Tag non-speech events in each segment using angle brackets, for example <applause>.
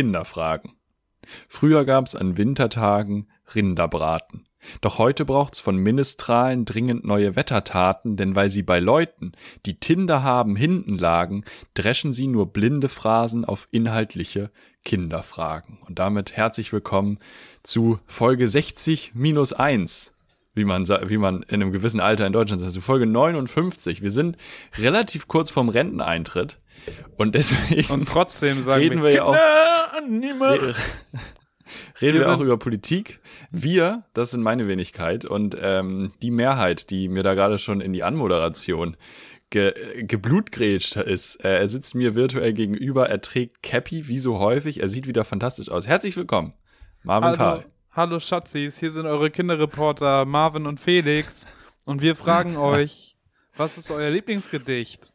Kinderfragen. Früher gab's an Wintertagen Rinderbraten. Doch heute braucht's von Ministralen dringend neue Wettertaten, denn weil sie bei Leuten, die Tinder haben, hinten lagen, dreschen sie nur blinde Phrasen auf inhaltliche Kinderfragen. Und damit herzlich willkommen zu Folge 60 minus 1, wie man, wie man in einem gewissen Alter in Deutschland sagt, also Folge 59. Wir sind relativ kurz vorm Renteneintritt. Und deswegen. Und trotzdem sagen reden wir, ja auch. Re <laughs> reden wir, wir auch über Politik. Wir, das sind meine Wenigkeit und ähm, die Mehrheit, die mir da gerade schon in die Anmoderation ge geblutgrätscht ist. Äh, er sitzt mir virtuell gegenüber, er trägt Cappy wie so häufig, er sieht wieder fantastisch aus. Herzlich willkommen, Marvin Hallo. Karl. Hallo Schatzis, hier sind eure Kinderreporter Marvin und Felix und wir fragen <laughs> euch, was ist euer Lieblingsgedicht?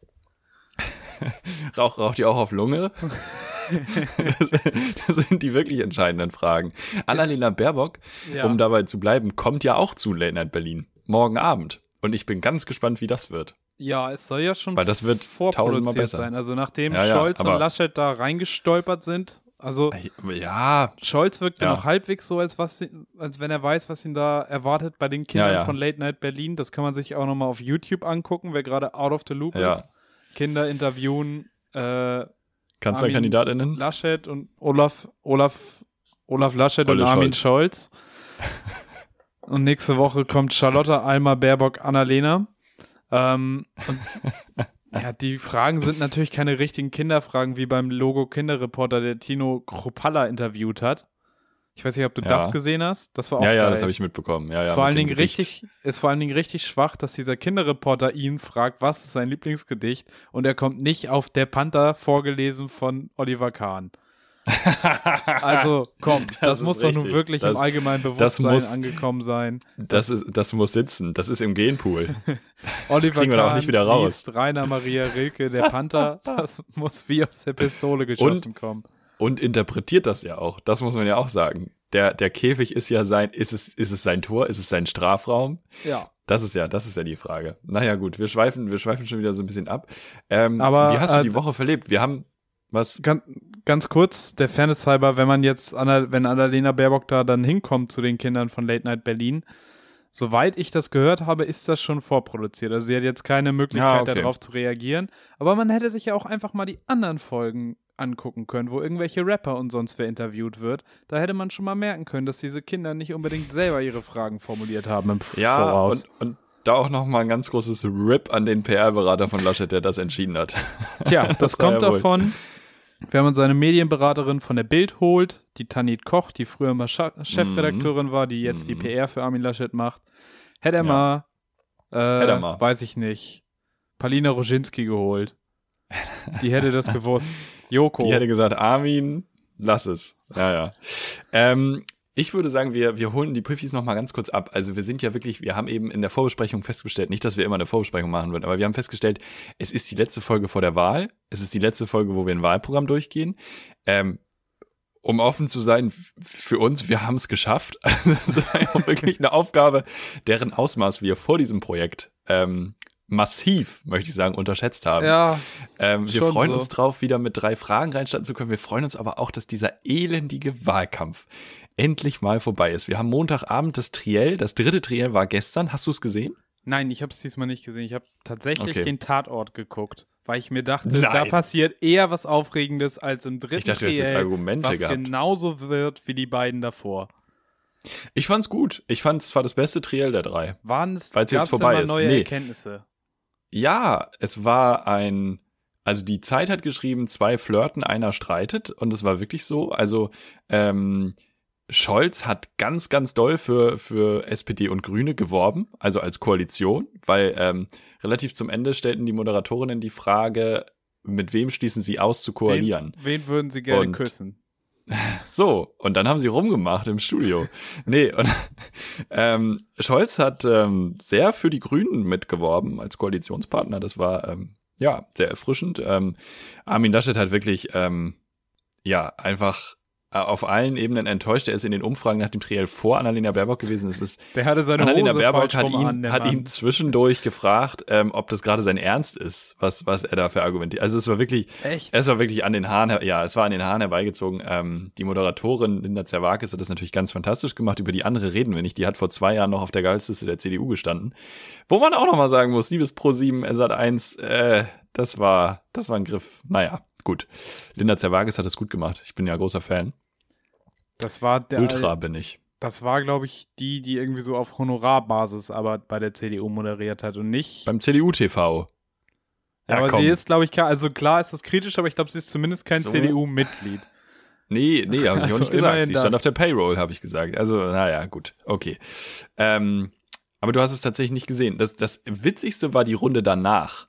<laughs> Rauch, raucht ihr auch auf Lunge? <laughs> das, sind die wirklich entscheidenden Fragen. Annalena Baerbock, ja. um dabei zu bleiben, kommt ja auch zu Late Night Berlin. Morgen Abend. Und ich bin ganz gespannt, wie das wird. Ja, es soll ja schon Weil das wird tausendmal besser sein. Also nachdem ja, ja, Scholz und Laschet da reingestolpert sind, also ja, Scholz wirkt ja noch halbwegs so, als, was, als wenn er weiß, was ihn da erwartet bei den Kindern von Late Night Berlin. Das kann man sich auch nochmal auf YouTube angucken, wer gerade out of the loop ist. Kinder interviewen äh, Kanzlerkandidatinnen? Laschet und Olaf, Olaf, Olaf Laschet Olle und Armin Scholz. <laughs> und nächste Woche kommt Charlotte, Alma, Baerbock, Annalena. Ähm, und <laughs> ja, die Fragen sind natürlich keine richtigen Kinderfragen, wie beim Logo Kinderreporter, der Tino Kropalla interviewt hat. Ich weiß nicht, ob du ja. das gesehen hast. Das war auch Ja, ja, geil. das habe ich mitbekommen. Ja, ja, ist vor allen Dingen richtig, ist vor allen Dingen richtig schwach, dass dieser Kinderreporter ihn fragt, was ist sein Lieblingsgedicht und er kommt nicht auf Der Panther vorgelesen von Oliver Kahn. <laughs> also komm, das, das muss doch nun wirklich das, im allgemeinen Bewusstsein muss, angekommen sein. Das ist, das muss sitzen. Das ist im Genpool. <laughs> Oliver das Kahn auch nicht wieder raus. Rainer Maria Rilke, der Panther, das muss wie aus der Pistole geschossen und, kommen und interpretiert das ja auch. Das muss man ja auch sagen. Der, der Käfig ist ja sein, ist es, ist es sein Tor, ist es sein Strafraum? Ja. Das ist ja, das ist ja die Frage. Naja, gut, wir schweifen, wir schweifen schon wieder so ein bisschen ab. Ähm, Aber wie hast du äh, die Woche verlebt? Wir haben was? Ganz, ganz kurz, der Fairness halber, wenn man jetzt, Anna, wenn Annalena Baerbock da dann hinkommt zu den Kindern von Late Night Berlin, soweit ich das gehört habe, ist das schon vorproduziert. Also sie hat jetzt keine Möglichkeit ja, okay. darauf zu reagieren. Aber man hätte sich ja auch einfach mal die anderen Folgen angucken können, wo irgendwelche Rapper und sonst wer interviewt wird. Da hätte man schon mal merken können, dass diese Kinder nicht unbedingt selber ihre Fragen formuliert haben im ja, Voraus. Und, und da auch noch mal ein ganz großes RIP an den PR-Berater von Laschet, der das entschieden hat. <laughs> Tja, das, das kommt ja davon, wenn man seine Medienberaterin von der Bild holt, die Tanit Koch, die früher mal Chefredakteurin mhm. war, die jetzt mhm. die PR für Armin Laschet macht, hätte er ja. mal, äh, hätte er mal, weiß ich nicht, Palina Roginski geholt. Die hätte das <laughs> gewusst. Joko. Die hätte gesagt, Armin, lass es. Ja, ja. ähm, ich würde sagen, wir, wir holen die Puffis noch mal ganz kurz ab. Also wir sind ja wirklich, wir haben eben in der Vorbesprechung festgestellt, nicht, dass wir immer eine Vorbesprechung machen würden, aber wir haben festgestellt, es ist die letzte Folge vor der Wahl. Es ist die letzte Folge, wo wir ein Wahlprogramm durchgehen. Ähm, um offen zu sein, für uns, wir haben es geschafft. Also <laughs> das ist wirklich eine Aufgabe, deren Ausmaß wir vor diesem Projekt ähm, massiv, möchte ich sagen, unterschätzt haben. Ja. Ähm, wir freuen so. uns drauf, wieder mit drei Fragen reinstarten zu können. Wir freuen uns aber auch, dass dieser elendige Wahlkampf endlich mal vorbei ist. Wir haben Montagabend das Triell, das dritte Triell war gestern. Hast du es gesehen? Nein, ich habe es diesmal nicht gesehen. Ich habe tatsächlich okay. den Tatort geguckt, weil ich mir dachte, Nein. da passiert eher was Aufregendes als im dritten ich dachte, Triell, jetzt Argumente was gehabt. genauso wird wie die beiden davor. Ich fand's gut. Ich fand es war das beste Triell der drei. Waren es jetzt vorbei ist. neue nee. Erkenntnisse? Ja, es war ein, also die Zeit hat geschrieben, zwei flirten, einer streitet und es war wirklich so. Also ähm, Scholz hat ganz, ganz doll für, für SPD und Grüne geworben, also als Koalition, weil ähm, relativ zum Ende stellten die Moderatorinnen die Frage, mit wem schließen sie aus zu koalieren? Wen, wen würden sie gerne und küssen? So, und dann haben sie rumgemacht im Studio. nee, und ähm, Scholz hat ähm, sehr für die Grünen mitgeworben als Koalitionspartner. Das war ähm, ja sehr erfrischend. Ähm, Armin Laschet hat wirklich ähm, ja einfach auf allen Ebenen enttäuscht. Er ist in den Umfragen nach dem Triell vor Annalena Baerbock gewesen. Es ist, Der hatte seine Annalena Hose Baerbock hat, ihn, an, hat ihn zwischendurch gefragt, ähm, ob das gerade sein Ernst ist, was, was er dafür argumentiert. Also es war wirklich, Echt? es war wirklich an den Haaren, ja, es war an den Haaren herbeigezogen. Ähm, die Moderatorin Linda Zerwakis hat das natürlich ganz fantastisch gemacht. Über die andere reden wir nicht. Die hat vor zwei Jahren noch auf der Gehaltsliste der CDU gestanden. Wo man auch noch mal sagen muss, liebes Pro7, Sat 1, äh, das war, das war ein Griff. Naja, gut. Linda Zerwakis hat das gut gemacht. Ich bin ja großer Fan. Das war der Ultra bin ich. Das war, glaube ich, die, die irgendwie so auf Honorarbasis aber bei der CDU moderiert hat und nicht. Beim CDU-TV. Ja, aber komm. sie ist, glaube ich, also klar ist das kritisch, aber ich glaube, sie ist zumindest kein So. CDU-Mitglied. Nee, nee, habe ich auch Also nicht gesagt. immerhin Sie das. stand auf der Payroll, habe ich gesagt. Also, naja, gut, okay. Ähm, aber du hast es tatsächlich nicht gesehen. Das, das Witzigste war die Runde danach.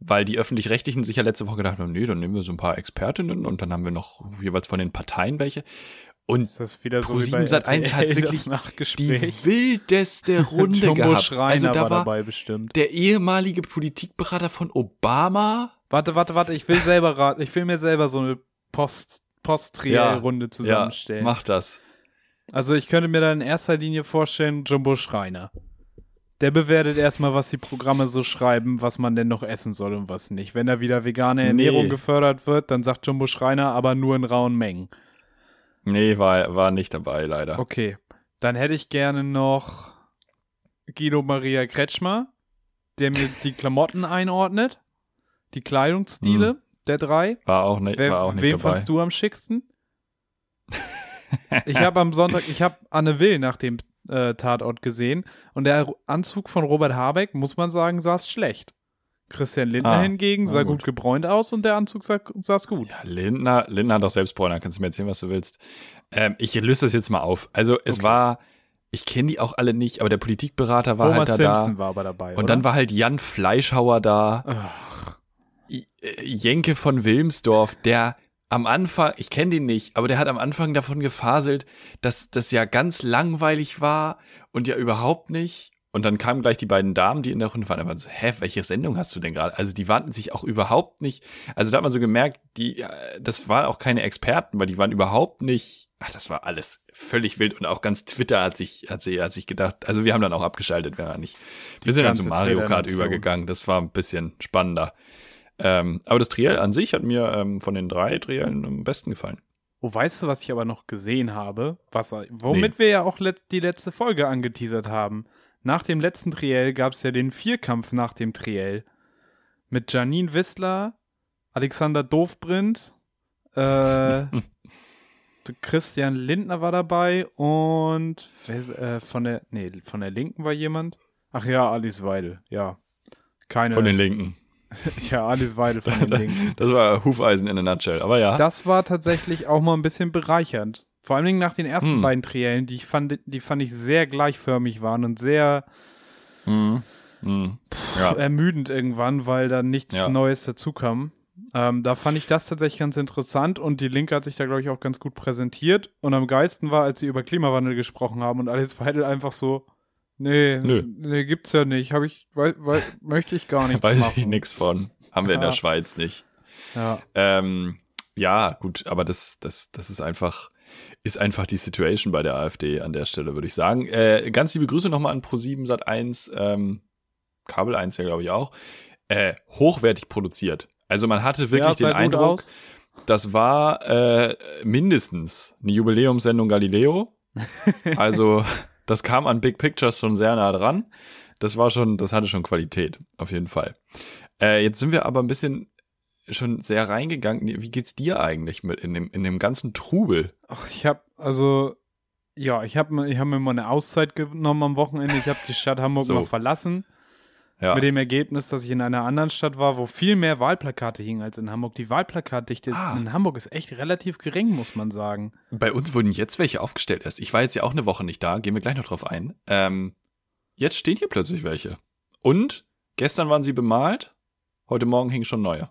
Weil die Öffentlich-Rechtlichen sich ja letzte Woche gedacht haben, nee, dann nehmen wir so ein paar Expertinnen und dann haben wir noch jeweils von den Parteien welche. Und Ist das wieder so wie bei Sat 1 hat wirklich die wildeste <laughs> Runde Jumbo gehabt. Schreiner Also da war dabei bestimmt. der ehemalige Politikberater von Obama. Warte, warte, warte, ich will selber raten. Ich will mir selber so eine Post, Post-Triell-Runde zusammenstellen. Ja, mach das. Also ich könnte mir da in erster Linie vorstellen, Jumbo Schreiner. Der bewertet erstmal, was die Programme so schreiben, was man denn noch essen soll und was nicht. Wenn da wieder vegane Ernährung Nee. gefördert wird, dann sagt Jumbo Schreiner aber nur in rauen Mengen. Nee, war, war nicht dabei, leider. Okay. Dann hätte ich gerne noch Guido Maria Kretschmer, der mir die Klamotten einordnet, die Kleidungsstile der drei. War auch nicht, Wer, war auch nicht wen dabei. fandst du am schicksten? <laughs> ich habe am Sonntag, ich habe Anne Will nach dem äh, Tatort gesehen und der Anzug von Robert Habeck, muss man sagen, saß schlecht. Christian Lindner Ah, hingegen sah gut. gut gebräunt aus und der Anzug sah, saß gut. Ja, Lindner, Lindner hat auch selbst Bräuner, kannst du mir erzählen, was du willst. Ähm, ich löse das jetzt mal auf. Also es Okay. war, ich kenne die auch alle nicht, aber der Politikberater war Homer halt da, Simpson da. war aber dabei. Und oder? dann war halt Jan Fleischhauer da, Ach, äh, Jenke von Wilmsdorf, der am Anfang, ich kenne den nicht, aber der hat am Anfang davon gefaselt, dass das ja ganz langweilig war und ja überhaupt nicht. Und dann kamen gleich die beiden Damen, die in der Runde waren, einfach so, hä, welche Sendung hast du denn gerade? Also die warten sich auch überhaupt nicht. Also da hat man so gemerkt, die, äh, das waren auch keine Experten, weil die waren überhaupt nicht, ach, das war alles völlig wild und auch ganz Twitter hat sich, hat sie, hat sich gedacht, also wir haben dann auch abgeschaltet, wir waren nicht. Wir sind dann zu Mario Kart übergegangen, das war ein bisschen spannender. Ähm, aber das Triell an sich hat mir ähm, von den drei Triellen am besten gefallen. Oh, weißt du, was ich aber noch gesehen habe? Was, womit wir ja auch let, die letzte Folge angeteasert haben. Nach dem letzten Triell gab es ja den Vierkampf nach dem Triell. Mit Janine Wissler, Alexander Dovbrindt, äh, <laughs> Christian Lindner war dabei und äh, von der, nee, von der Linken war jemand. Ach ja, Alice Weidel, ja. Keine, Von den Linken. <laughs> ja, Alice Weidel von den Linken. Das war Hufeisen in a nutshell, aber ja. Das war tatsächlich auch mal ein bisschen bereichernd. Vor allen Dingen nach den ersten Hm. beiden Triellen, die ich fand, die fand ich sehr gleichförmig waren und sehr Mhm. Mhm. Ja. ermüdend irgendwann, weil da nichts Ja. Neues dazukam. Ähm, da fand ich das tatsächlich ganz interessant und die Linke hat sich da, glaube ich, auch ganz gut präsentiert. Und am geilsten war, als sie über Klimawandel gesprochen haben und Alice Weidel einfach so, nee, Nö. nee, gibt's ja nicht, habe ich, wei, wei, möchte ich gar nicht <laughs> Weiß machen. ich nichts von. Haben wir in der Ja. Schweiz nicht. Ja. Ähm, ja, gut, aber das, das, das ist einfach, ist einfach die Situation bei der AfD an der Stelle, würde ich sagen. Äh, ganz liebe Grüße nochmal an Pro7 Sat 1, ähm, Kabel 1 ja, glaube ich auch. Äh, hochwertig produziert. Also man hatte wirklich ja, den Eindruck, aus. das war äh, mindestens eine Jubiläumssendung Galileo. <laughs> Also das kam an Big Pictures schon sehr nah dran. Das war schon, das hatte schon Qualität, auf jeden Fall. Äh, jetzt sind wir aber ein bisschen schon sehr reingegangen. Wie geht's dir eigentlich mit in dem, in dem ganzen Trubel? Ach, ich habe also ja, ich habe ich hab mir mal eine Auszeit genommen am Wochenende. Ich habe die Stadt Hamburg So. mal verlassen. Ja, Mit dem Ergebnis, dass ich in einer anderen Stadt war, wo viel mehr Wahlplakate hingen als in Hamburg. Die Wahlplakatdichte ist- Ah. in Hamburg ist echt relativ gering, muss man sagen. bei uns wurden jetzt welche aufgestellt erst. Ich war jetzt ja auch eine Woche nicht da, gehen wir gleich noch drauf ein. Ähm, jetzt stehen hier plötzlich welche. Und gestern waren sie bemalt, heute Morgen hingen schon neue.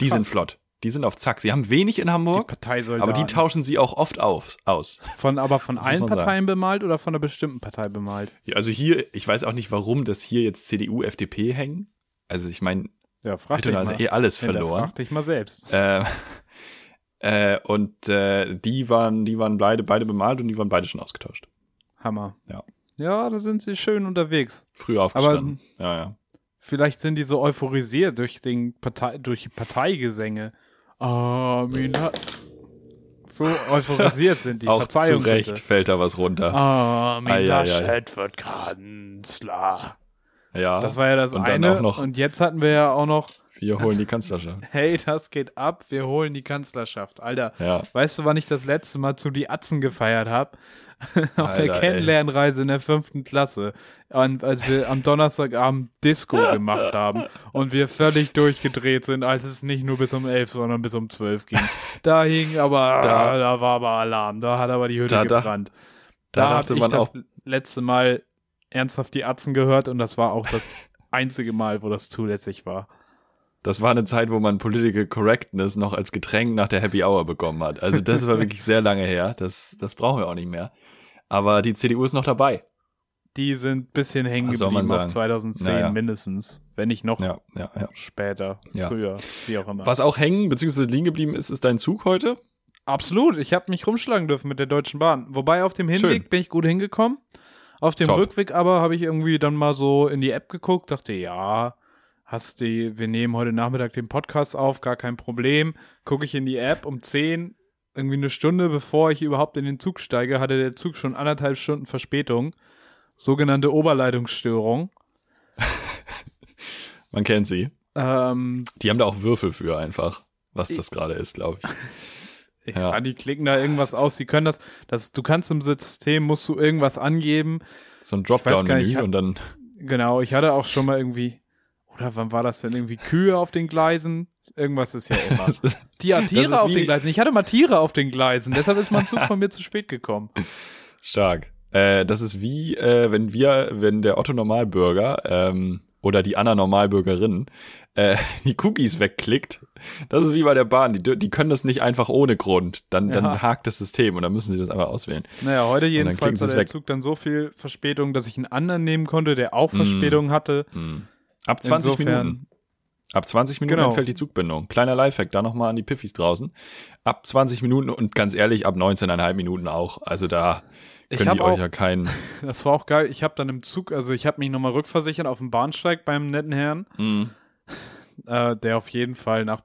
Die sind Krass. flott. Die sind auf Zack. Sie haben wenig in Die Hamburg, Parteisoldaten. aber die tauschen sie auch oft auf, aus. Von, aber von Das allen man sagen. Parteien bemalt oder von einer bestimmten Partei bemalt? Ja, Also hier, ich weiß auch nicht, warum das hier jetzt CDU, FDP hängen. Also ich meine, Ja, frag dich Altona mal. eh alles Ja, verloren. frag dich mal selbst. Äh, <laughs> Äh, und äh, die waren, die waren beide, beide bemalt und die waren beide schon ausgetauscht. Hammer. Ja. Ja, da sind sie schön unterwegs. Früh aufgestanden. Aber, ja, ja. Vielleicht sind die so euphorisiert durch den Partei, durch die Parteigesänge. Amina. So euphorisiert sind die. Auch Verzeihung, zu Recht bitte. fällt da was runter. Ei. Laschet wird Kanzler. Ja. Das war ja das und dann eine. auch noch- Und jetzt hatten wir ja auch noch, Wir holen die Kanzlerschaft. <laughs> hey, das geht ab, wir holen die Kanzlerschaft. Alter, Ja. weißt du, wann ich das letzte Mal zu die Atzen gefeiert habe? <laughs> Auf der Alter, ey. Kennenlernreise in der fünften Klasse. Als wir am Donnerstagabend Disco <laughs> gemacht haben und wir völlig durchgedreht sind, als es nicht nur bis um elf, sondern bis um zwölf ging. Da hing aber, Da- da, war aber Alarm, da hat aber die Hütte Da- da- gebrannt. da Da, dachte habe ich man das letzte Mal ernsthaft die Atzen gehört und das war auch das einzige Mal, wo das zulässig war. Das war eine Zeit, wo man Political Correctness noch als Getränk nach der Happy Hour bekommen hat. Also das war wirklich sehr lange her. Das, das brauchen wir auch nicht mehr. Aber die CDU ist noch dabei. Die sind ein bisschen hängen geblieben auf sagen? 2010 Naja. mindestens, wenn nicht noch Ja, ja, ja. später, früher, wie auch immer. Was auch hängen bzw. liegen geblieben ist, ist dein Zug heute. Absolut, ich habe mich rumschlagen dürfen mit der Deutschen Bahn. Wobei auf dem Hinweg Schön. bin ich gut hingekommen. Auf dem Top. Rückweg aber habe ich irgendwie dann mal so in die App geguckt, dachte, ja, hast die, wir nehmen heute Nachmittag den Podcast auf, gar kein Problem. Gucke ich in die App um 10, irgendwie eine Stunde bevor ich überhaupt in den Zug steige, hatte der Zug schon anderthalb Stunden Verspätung. Sogenannte Oberleitungsstörung. <laughs> Man kennt sie. Ähm, Die haben da auch Würfel für einfach, was das gerade ist, glaube ich. <laughs> Ja. Ja. die klicken da irgendwas aus. Die können das, das, du kannst im System, musst du irgendwas angeben. So ein Dropdown-Menü und dann Genau, ich hatte auch schon mal irgendwie, oder wann war das denn? Irgendwie Kühe auf den Gleisen? Irgendwas ist ja immer. <laughs> Ist Tiere auf den Gleisen. Ich hatte mal Tiere auf den Gleisen, deshalb ist mein Zug von mir zu spät gekommen. <laughs> stark. Äh, das ist wie, äh, wenn wir, wenn der Otto Normalbürger ähm, oder die Anna Normalbürgerin äh, <laughs> die Cookies wegklickt. Das ist wie bei der Bahn. Die, die können das nicht einfach ohne Grund. Dann, Ja. dann hakt das System und dann müssen sie das einfach auswählen. Naja, heute jedenfalls hatte der weg. Zug dann so viel Verspätung, dass ich einen anderen nehmen konnte, der auch Mm. Verspätung hatte. Hm. Ab 20 Insofern- Minuten. Ab 20 Minuten Genau. entfällt die Zugbindung. Kleiner Lifehack, da nochmal an die Piffis draußen. Ab 20 Minuten und ganz ehrlich, ab 19,5 Minuten auch. Also da können die euch auch- ja keinen. <laughs> Das war auch geil. Ich habe dann im Zug, also ich habe mich nochmal rückversichert auf dem Bahnsteig beim netten Herrn, Hm. äh, der auf jeden Fall nach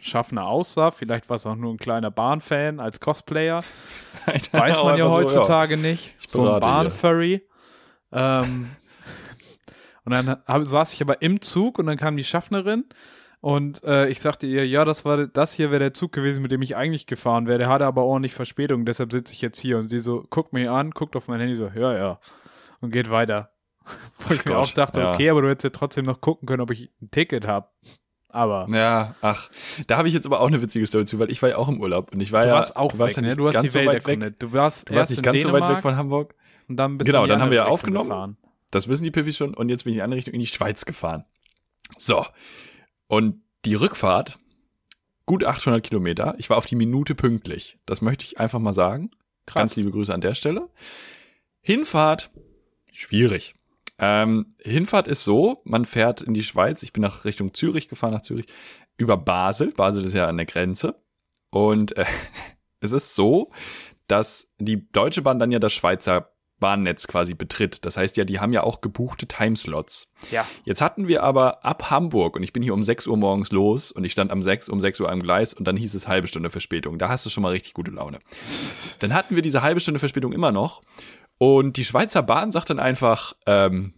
Schaffner aussah. Vielleicht war es auch nur ein kleiner Bahnfan als Cosplayer. <laughs> Weiß man ja Einfach so, heutzutage nicht. Ich So ein. Bahnfurry. Ähm, und dann hab, saß ich aber im Zug und dann kam die Schaffnerin und äh, ich sagte ihr, ja, das war das hier wäre der Zug gewesen, mit dem ich eigentlich gefahren wäre. Der hatte aber ordentlich Verspätung, deshalb sitze ich jetzt hier. Und sie so, guckt mich an, guckt auf mein Handy so, ja, ja. Und geht weiter. <laughs> Wo ich mir auch dachte, ja. okay, aber du hättest ja trotzdem noch gucken können, ob ich ein Ticket habe. Aber Ja, ach, da habe ich jetzt aber auch eine witzige Story zu, weil ich war ja auch im Urlaub und ich war du ja, warst auch du warst weg, ja ne? nicht Du hast ganz die so Welt weit weg. erkundet. Du warst Du warst nicht ganz so Dänemark weit weg von Hamburg. und dann bist Genau, dann haben wir ja aufgenommen. gefahren. Das wissen die Piffis schon und jetzt bin ich in die andere Richtung in die Schweiz gefahren. So. Und die Rückfahrt, gut 800 Kilometer. Ich war auf die Minute pünktlich. Das möchte ich einfach mal sagen. Krass. Ganz liebe Grüße an der Stelle. Hinfahrt, schwierig. Ähm, Hinfahrt ist so, man fährt in die Schweiz. Ich bin nach Richtung Zürich gefahren, nach Zürich, über Basel. Basel ist ja an der Grenze. Und äh, <laughs> es ist so, dass die Deutsche Bahn dann ja das Schweizer Bahnnetz quasi betritt. Das heißt ja, die haben ja auch gebuchte Timeslots. Ja. Jetzt hatten wir aber ab Hamburg und ich bin hier um 6 Uhr morgens los und ich stand am 6 um 6 Uhr am Gleis und dann hieß es halbe Stunde Verspätung. Da hast du schon mal richtig gute Laune. Dann hatten wir diese halbe Stunde Verspätung immer noch und die Schweizer Bahn sagt dann einfach, ähm,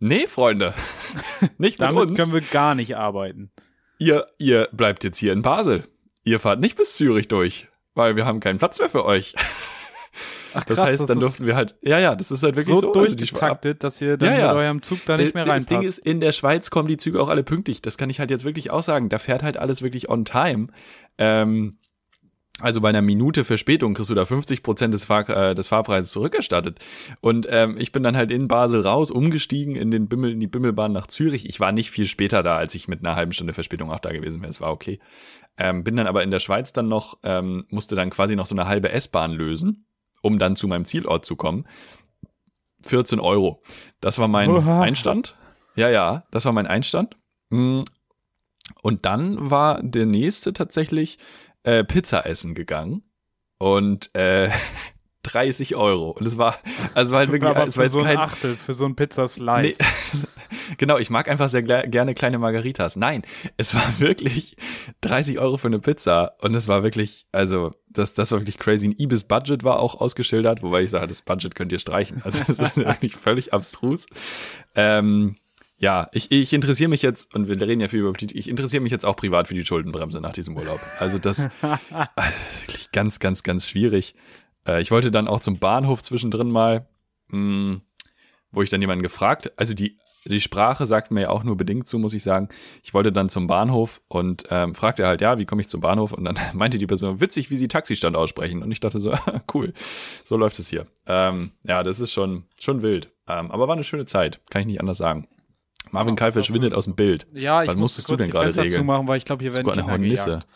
nee, Freunde, <laughs> nicht mit Damit uns. können wir gar nicht arbeiten. ihr, ihr bleibt jetzt hier in Basel. Ihr fahrt nicht bis Zürich durch, weil wir haben keinen Platz mehr für euch. Ach, Das heißt, dann durften wir halt, ja, ja, das ist halt wirklich so, so. Also durchgetaktet, dass ihr dann Ja, ja. mit eurem Zug da nicht mehr das reinpasst. Ding ist, in der Schweiz kommen die Züge auch alle pünktlich. Das kann ich halt jetzt wirklich auch sagen. Da fährt halt alles wirklich on time. Ähm, also bei einer Minute Verspätung kriegst du da 50 Prozent des, Fahr äh, des Fahrpreises zurückerstattet. Und ähm, ich bin dann halt in Basel raus, umgestiegen in den Bimmel, in die Bimmelbahn nach Zürich. Ich war nicht viel später da, als ich mit einer halben Stunde Verspätung auch da gewesen wäre. Es war okay. Ähm, bin dann aber in der Schweiz dann noch, ähm, musste dann quasi noch so eine halbe S-Bahn lösen, um dann zu meinem Zielort zu kommen. 14 Euro. Das war mein Oha. Einstand. Ja, ja, das war mein Einstand. Mm. Und dann war der nächste tatsächlich äh, Pizza essen gegangen und äh, <laughs> 30 Euro. Und es war, also war halt wirklich, Aber es war jetzt so ein kein, Achtel, für so ein Pizzaslice. Nee, <laughs> genau, ich mag einfach sehr gerne kleine Margaritas. Nein, es war <laughs> wirklich 30 Euro für eine Pizza und es war wirklich, also das, das war wirklich crazy. Ein Ibis Budget war auch ausgeschildert, wobei ich sage, das Budget könnt ihr streichen. Also das ist <laughs> wirklich völlig abstrus. Ähm, ja, ich, ich interessiere mich jetzt, und wir reden ja viel über Politik, ich interessiere mich jetzt auch privat für die Schuldenbremse nach diesem Urlaub. Also das <laughs> äh, ist wirklich ganz, ganz, ganz schwierig. Äh, ich wollte dann auch zum Bahnhof zwischendrin mal, mh, wo ich dann jemanden gefragt, also die, die Sprache sagt mir ja auch nur bedingt zu, muss ich sagen. Ich wollte dann zum Bahnhof und ähm, fragte halt, ja, wie komme ich zum Bahnhof? Und dann <laughs> meinte die Person, witzig, wie sie Taxistand aussprechen. Und ich dachte so, <laughs> cool, so läuft es hier. Ähm, ja, das ist schon, schon wild. Ähm, aber war eine schöne Zeit, kann ich nicht anders sagen. Marvin Kai was hast verschwindet aus dem Bild. ja, ich Was musste musstest du denn gerade regeln? zumachen, weil ich glaube, hier werden Sogar eine Kinder Hornisse. gejagt.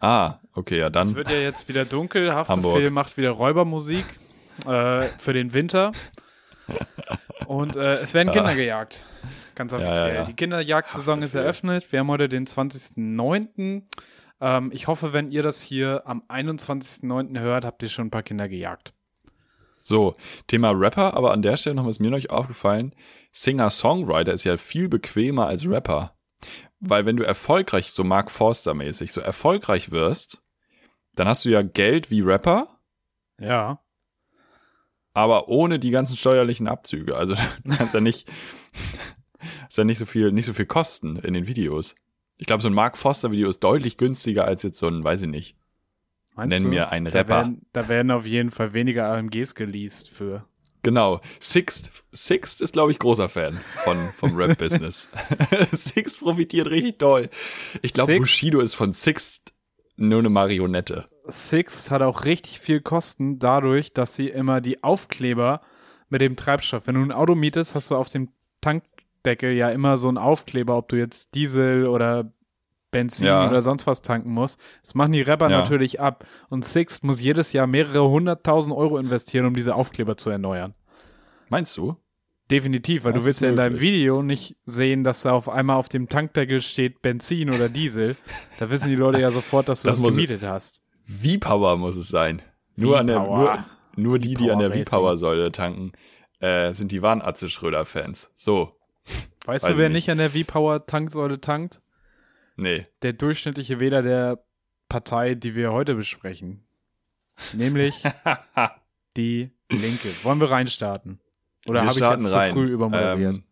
Ah, okay, ja, Es dann. wird ja jetzt wieder dunkel. Hamburg. Haftbefehl macht wieder Räubermusik äh, für den Winter. Und äh, es werden Kinder gejagt. Ganz ja, offiziell. ja. Die Kinderjagdsaison ist eröffnet. Wir haben heute den 20.09. Ähm, ich hoffe, wenn ihr das hier am 21.09. hört, habt ihr schon ein paar Kinder gejagt. So, Thema Rapper, aber an der Stelle noch ist mir noch aufgefallen, Singer-Songwriter ist ja viel bequemer als Rapper. Weil wenn du erfolgreich, so Mark Forster-mäßig, so erfolgreich wirst, dann hast du ja Geld wie Rapper, Ja. Aber ohne die ganzen steuerlichen Abzüge. Also <laughs> kannst ja nicht, <laughs> hast ja nicht so viel, nicht so viel Kosten in den Videos. Ich glaube, so ein Mark Forster-Video ist deutlich günstiger als jetzt so ein, weiß ich nicht. Meinst Nenn du? mir einen da Rapper. Werden, da werden auf jeden Fall weniger AMGs geleast für. Genau. Sixt, Sixt ist, glaube ich, großer Fan von, vom Rap-Business. <laughs> Sixt profitiert richtig toll. Ich glaube, Bushido ist von Sixt nur eine Marionette. Six hat auch richtig viel Kosten dadurch, dass sie immer die Aufkleber mit dem Treibstoff, wenn du ein Auto mietest, hast du auf dem Tankdeckel ja immer so einen Aufkleber, ob du jetzt Diesel oder Benzin Ja. oder sonst was tanken musst. Das machen die Rapper Ja. natürlich ab. Und Six muss jedes Jahr mehrere hunderttausend Euro investieren, um diese Aufkleber zu erneuern. Meinst du? Definitiv, weil Das du willst ja in deinem. Video nicht sehen, dass da auf einmal auf dem Tankdeckel steht Benzin oder Diesel. Da wissen die Leute ja sofort, dass du Das das, gemietet hast. V-Power muss es sein. Nur, an der, nur, nur die, die an der. V-Power-Säule tanken, äh, sind die wahren Atze Schröder-Fans. So. Weißt Weiß du, wer ich nicht an der V-Power-Tanksäule tankt? Nee. Der durchschnittliche Wähler der Partei, die wir heute besprechen. Nämlich <laughs> die Linke. Wollen wir reinstarten? Oder Wir habe ich starten jetzt rein. zu früh übermoderiert? Ähm,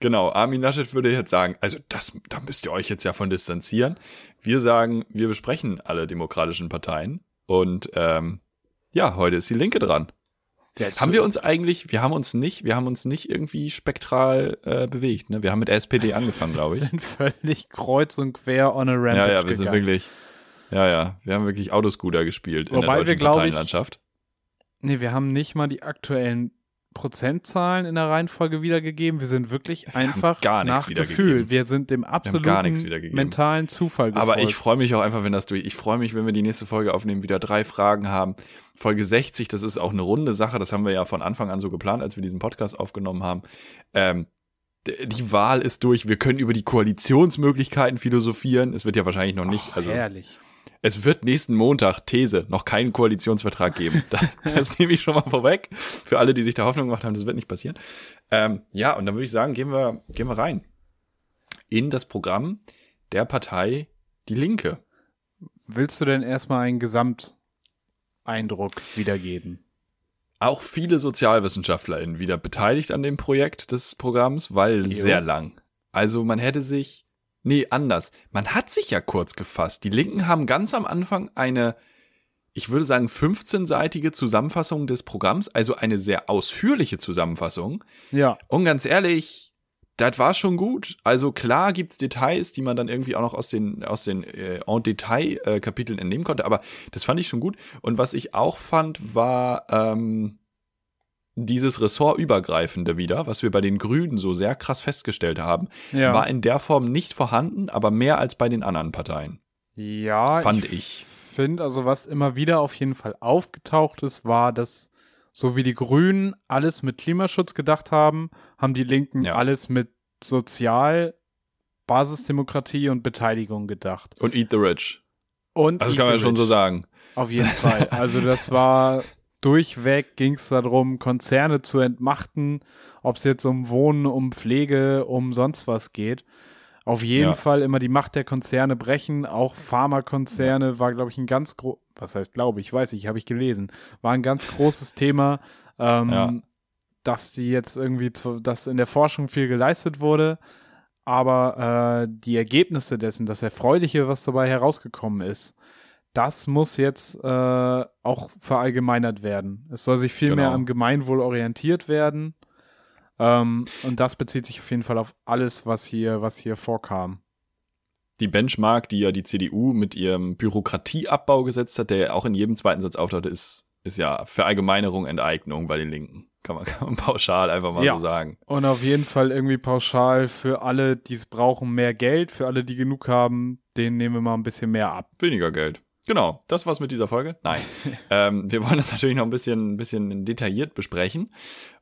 genau, Armin Laschet würde jetzt sagen, also das, da müsst ihr euch jetzt ja von distanzieren. Wir sagen, wir besprechen alle demokratischen Parteien und ähm, ja, heute ist die Linke dran. Jetzt Haben wir uns eigentlich, wir haben uns nicht, wir haben uns nicht irgendwie spektral äh, bewegt, ne? Wir haben mit der SPD angefangen, glaube <laughs> ich. sind völlig kreuz und quer on a rampage Ja, ja, wir sind gegangen. wirklich, ja, ja, wir haben wirklich Autoscooter gespielt in Wobei der wir, deutschen ich, Parteienlandschaft. Nee, wir haben nicht mal die aktuellen Prozentzahlen in der Reihenfolge wiedergegeben. Wir sind wirklich einfach gar nach. Gefühl. Wir sind dem absoluten mentalen Zufall gefolgt. Aber ich freue mich auch einfach, wenn das durch. Ich freue mich, wenn wir die nächste Folge aufnehmen, wieder drei Fragen haben. Folge 60, das ist auch eine runde Sache. Das haben wir ja von Anfang an so geplant, als wir diesen Podcast aufgenommen haben. Ähm, die Wahl ist durch. Wir können über die Koalitionsmöglichkeiten philosophieren. Es wird ja wahrscheinlich noch nicht. Oh, also herrlich. Es wird nächsten Montag, These, noch keinen Koalitionsvertrag geben. <laughs> Da- Das nehme ich schon mal vorweg. Für alle, die sich da Hoffnung gemacht haben, das wird nicht passieren. Ähm, ja, und dann würde ich sagen, gehen wir, gehen wir rein. In das Programm der Partei Die Linke. Willst du denn erstmal einen Gesamteindruck wiedergeben? Auch viele SozialwissenschaftlerInnen wieder beteiligt an dem Projekt des Programms, weil Jo. sehr lang. Also man hätte sich, nee, anders. Man hat sich ja kurz gefasst. Die Linken haben ganz am Anfang eine, ich würde sagen, 15-seitige Zusammenfassung des Programms, also eine sehr ausführliche Zusammenfassung. Ja. Und ganz ehrlich, das war schon gut. Also klar gibt's Details, die man dann irgendwie auch noch aus den, aus den äh, en Detail äh, Kapiteln entnehmen konnte, aber das fand ich schon gut. Und was ich auch fand, war ähm, dieses Ressortübergreifende wieder, was wir bei den Grünen so sehr krass festgestellt haben, Ja. war in der Form nicht vorhanden, aber mehr als bei den anderen Parteien. ja, Fand ich. finde, also was immer wieder auf jeden Fall aufgetaucht ist, war, dass so wie die Grünen alles mit Klimaschutz gedacht haben, haben die Linken Ja. alles mit Sozial, Basisdemokratie und Beteiligung gedacht. Und Eat the Rich. Und das kann man ja schon so sagen. Auf jeden Fall. <laughs> Also das war durchweg ging es darum, Konzerne zu entmachten, ob es jetzt um Wohnen, um Pflege, um sonst was geht. Auf jeden ja. Fall immer die Macht der Konzerne brechen. Auch Pharmakonzerne ja. war, glaube ich, ein ganz groß, was heißt glaube ich, weiß ich, habe ich gelesen, war ein ganz großes Thema, ähm, ja. dass die jetzt irgendwie, dass in der Forschung viel geleistet wurde, aber äh, die Ergebnisse dessen, das Erfreuliche, was dabei herausgekommen ist, das muss jetzt äh, auch verallgemeinert werden. Es soll sich viel genau. mehr am Gemeinwohl orientiert werden. Ähm, und das bezieht sich auf jeden Fall auf alles, was hier, was hier vorkam. Die Benchmark, die ja die CDU mit ihrem Bürokratieabbau gesetzt hat, der ja auch in jedem zweiten Satz auftauchte, ist, ist ja Verallgemeinerung, Enteignung bei den Linken. Kann man, <laughs> kann man pauschal einfach mal ja. so sagen. Und auf jeden Fall irgendwie pauschal für alle, die es brauchen, mehr Geld. Für alle, die genug haben, denen nehmen wir mal ein bisschen mehr ab. Weniger Geld. Genau, das war's mit dieser Folge. Nein. <laughs> ähm, wir wollen das natürlich noch ein bisschen, ein bisschen detailliert besprechen.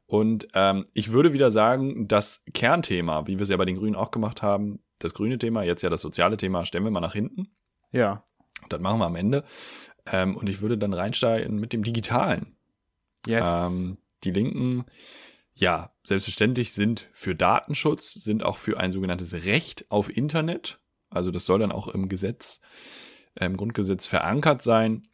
Und ähm, ich würde wieder sagen, das Kernthema, wie wir es ja bei den Grünen auch gemacht haben, das grüne Thema, jetzt ja das soziale Thema, stellen wir mal nach hinten. Ja. Das machen wir am Ende. Ähm, und ich würde dann reinsteigen mit dem Digitalen. Yes. Ähm, die Linken, ja, selbstverständlich sind für Datenschutz, sind auch für ein sogenanntes Recht auf Internet. Also das soll dann auch im Gesetz, äh, im Grundgesetz verankert sein.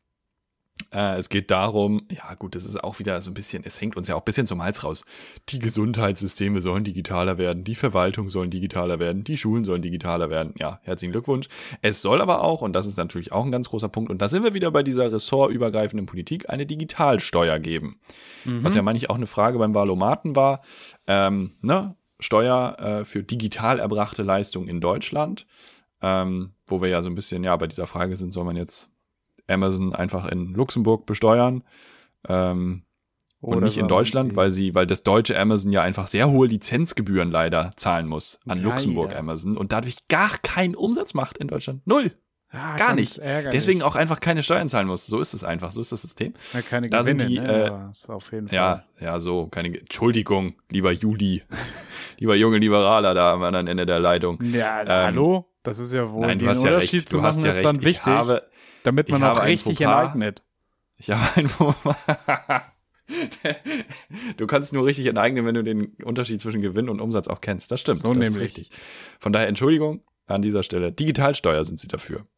Äh, es geht darum, ja gut, das ist auch wieder so ein bisschen, es hängt uns ja auch ein bisschen zum Hals raus. Die Gesundheitssysteme sollen digitaler werden, die Verwaltung sollen digitaler werden, die Schulen sollen digitaler werden. Ja, herzlichen Glückwunsch. Es soll aber auch, und das ist natürlich auch ein ganz großer Punkt, und da sind wir wieder bei dieser ressortübergreifenden Politik, eine Digitalsteuer geben. Mhm. Was ja manchmal auch eine Frage beim Wahlomaten war. Ähm, ne? Steuer äh, für digital erbrachte Leistungen in Deutschland. Ähm, wo wir ja so ein bisschen, ja, bei dieser Frage sind, soll man jetzt Amazon einfach in Luxemburg besteuern. Ähm, und nicht in Deutschland, weil sie, weil das deutsche Amazon ja einfach sehr hohe Lizenzgebühren leider zahlen muss an leider. Luxemburg Amazon und dadurch gar keinen Umsatz macht in Deutschland. Null. Ja, gar nicht. Ärgerlich. Deswegen auch einfach keine Steuern zahlen muss. So ist es einfach. So ist das System. Ja, keine da Gewinne, sind die, ne? äh, auf jeden Fall. Ja, ja, so. Keine, Entschuldigung, lieber Juli. <laughs> lieber junge Liberaler da am anderen Ende der Leitung. Ja, ähm, hallo? Das ist ja wohl nein, den Unterschied ja recht. zu machen, ist dann wichtig. Ich habe, damit man auch richtig enteignet. Ich habe ein <laughs> Du kannst nur richtig enteignen, wenn du den Unterschied zwischen Gewinn und Umsatz auch kennst. Das stimmt. So das nämlich. richtig. Von daher Entschuldigung an dieser Stelle. Digitalsteuer sind sie dafür.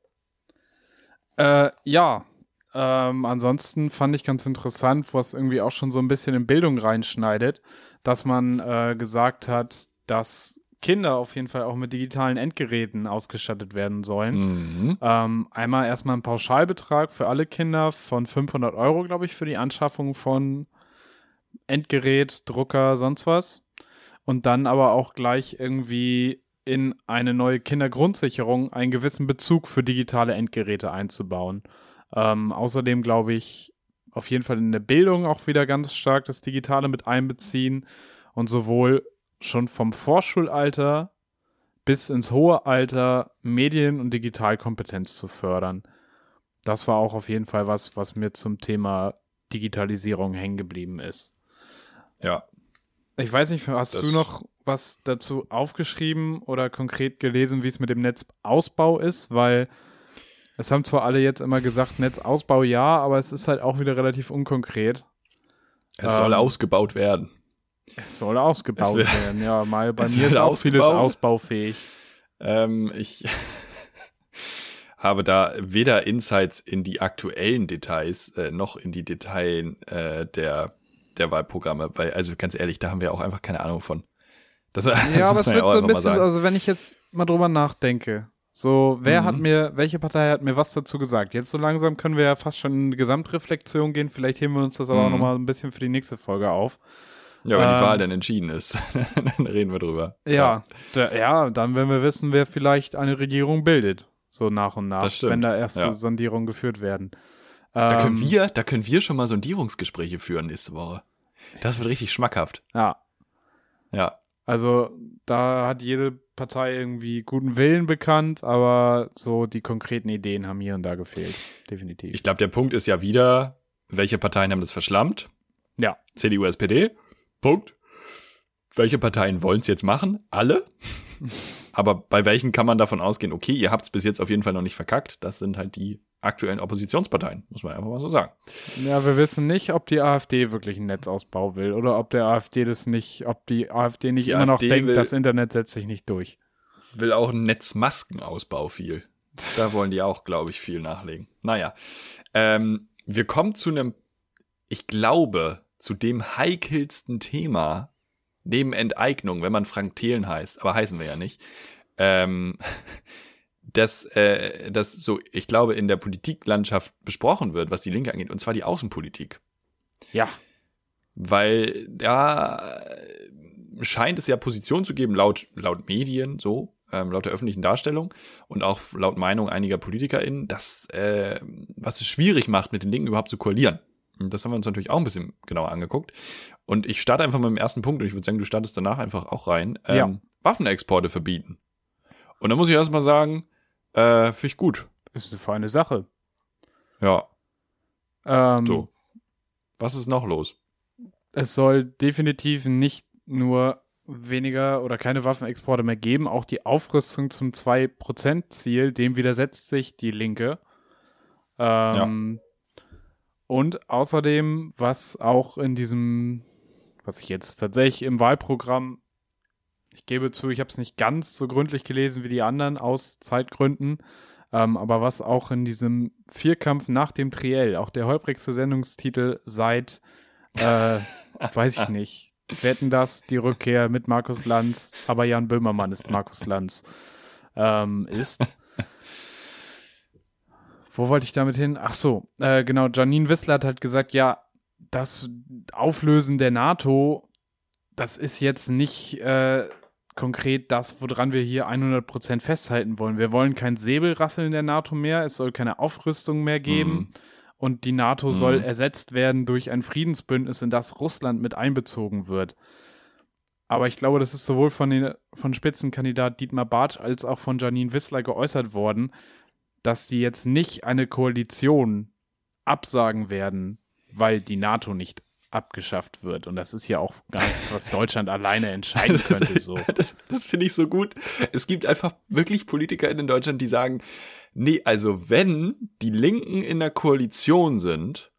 Äh, ja. Ähm, ansonsten fand ich ganz interessant, was irgendwie auch schon so ein bisschen in Bildung reinschneidet, dass man äh, gesagt hat, dass Kinder auf jeden Fall auch mit digitalen Endgeräten ausgestattet werden sollen. Mhm. Ähm, einmal erstmal ein Pauschalbetrag für alle Kinder von 500 Euro, glaube ich, für die Anschaffung von Endgerät, Drucker, sonst was. Und dann aber auch gleich irgendwie in eine neue Kindergrundsicherung einen gewissen Bezug für digitale Endgeräte einzubauen. Ähm, außerdem glaube ich auf jeden Fall in der Bildung auch wieder ganz stark das Digitale mit einbeziehen und sowohl schon vom Vorschulalter bis ins hohe Alter Medien- und Digitalkompetenz zu fördern. Das war auch auf jeden Fall was, was mir zum Thema Digitalisierung hängen geblieben ist. Ja. Ich weiß nicht, hast das du noch was dazu aufgeschrieben oder konkret gelesen, wie es mit dem Netzausbau ist? Weil es haben zwar alle jetzt immer gesagt, Netzausbau ja, aber es ist halt auch wieder relativ unkonkret. Es ähm, soll ausgebaut werden. Es soll ausgebaut es werden, ja. Mal bei mir ist auch ausgebaut. vieles ausbaufähig. Ähm, ich <laughs> habe da weder Insights in die aktuellen Details äh, noch in die Details äh, der, der Wahlprogramme, weil, also ganz ehrlich, da haben wir auch einfach keine Ahnung von. Das, <laughs> das ja, aber es wird so ein bisschen, also wenn ich jetzt mal drüber nachdenke, so, wer mhm. hat mir, welche Partei hat mir was dazu gesagt? Jetzt so langsam können wir ja fast schon in die Gesamtreflexion gehen, vielleicht heben wir uns das aber mhm. auch nochmal ein bisschen für die nächste Folge auf. Ja, wenn ähm, die Wahl dann entschieden ist, <laughs> dann reden wir drüber. Ja, ja. Ja, dann werden wir wissen, wer vielleicht eine Regierung bildet. So nach und nach, wenn da erste ja. Sondierungen geführt werden. Da können ähm, wir, da können wir schon mal Sondierungsgespräche führen nächste Woche. Das wird richtig schmackhaft. Ja. Ja. Also da hat jede Partei irgendwie guten Willen bekannt, aber so die konkreten Ideen haben hier und da gefehlt. Definitiv. Ich glaube, der Punkt ist ja wieder, welche Parteien haben das verschlammt? Ja. CDU, SPD. Punkt. Welche Parteien wollen es jetzt machen? Alle. Aber bei welchen kann man davon ausgehen, okay, ihr habt es bis jetzt auf jeden Fall noch nicht verkackt. Das sind halt die aktuellen Oppositionsparteien, muss man einfach mal so sagen. Ja, wir wissen nicht, ob die AfD wirklich einen Netzausbau will oder ob der AfD das nicht, ob die AfD nicht die immer AfD noch denkt, will, das Internet setzt sich nicht durch. Will auch einen Netzmaskenausbau viel. Da <laughs> wollen die auch, glaube ich, viel nachlegen. Naja, ähm, wir kommen zu einem, ich glaube, zu dem heikelsten Thema neben Enteignung, wenn man Frank Thelen heißt, aber heißen wir ja nicht. Ähm, <laughs> dass äh, das so, ich glaube, in der Politiklandschaft besprochen wird, was die Linke angeht, und zwar die Außenpolitik. Ja. Weil da scheint es ja Positionen zu geben, laut, laut Medien, so, ähm, laut der öffentlichen Darstellung und auch laut Meinung einiger PolitikerInnen, dass, äh, was es schwierig macht, mit den Linken überhaupt zu koalieren. Das haben wir uns natürlich auch ein bisschen genauer angeguckt. Und ich starte einfach mit dem ersten Punkt und ich würde sagen, du startest danach einfach auch rein. Ähm, ja. Waffenexporte verbieten. Und da muss ich erstmal sagen, äh, Finde ich gut. Ist eine feine Sache. Ja. Ähm, so. Was ist noch los? Es soll definitiv nicht nur weniger oder keine Waffenexporte mehr geben. Auch die Aufrüstung zum 2%-Ziel, dem widersetzt sich die Linke. Ähm, ja. Und außerdem, was auch in diesem, was ich jetzt tatsächlich im Wahlprogramm ich gebe zu, ich habe es nicht ganz so gründlich gelesen wie die anderen aus Zeitgründen. Ähm, aber was auch in diesem Vierkampf nach dem Triell, auch der holprigste Sendungstitel seit, äh, <laughs> weiß ich nicht, wetten das, die Rückkehr mit Markus Lanz, aber Jan Böhmermann ist Markus Lanz, ähm, ist. Wo wollte ich damit hin? Ach so, äh, genau, Janine Wissler hat halt gesagt, ja, das Auflösen der NATO, das ist jetzt nicht äh, konkret das, woran wir hier 100% festhalten wollen. Wir wollen kein Säbelrasseln der NATO mehr, es soll keine Aufrüstung mehr geben mhm. und die NATO mhm. soll ersetzt werden durch ein Friedensbündnis, in das Russland mit einbezogen wird. Aber ich glaube, das ist sowohl von, den, von Spitzenkandidat Dietmar Bartsch als auch von Janine Wissler geäußert worden, dass sie jetzt nicht eine Koalition absagen werden, weil die NATO nicht abgeschafft wird. Und das ist ja auch gar nichts, was Deutschland alleine entscheiden <laughs> könnte. So. Das, <laughs> das finde ich so gut. Es gibt einfach wirklich Politiker in Deutschland, die sagen, nee, also wenn die Linken in der Koalition sind,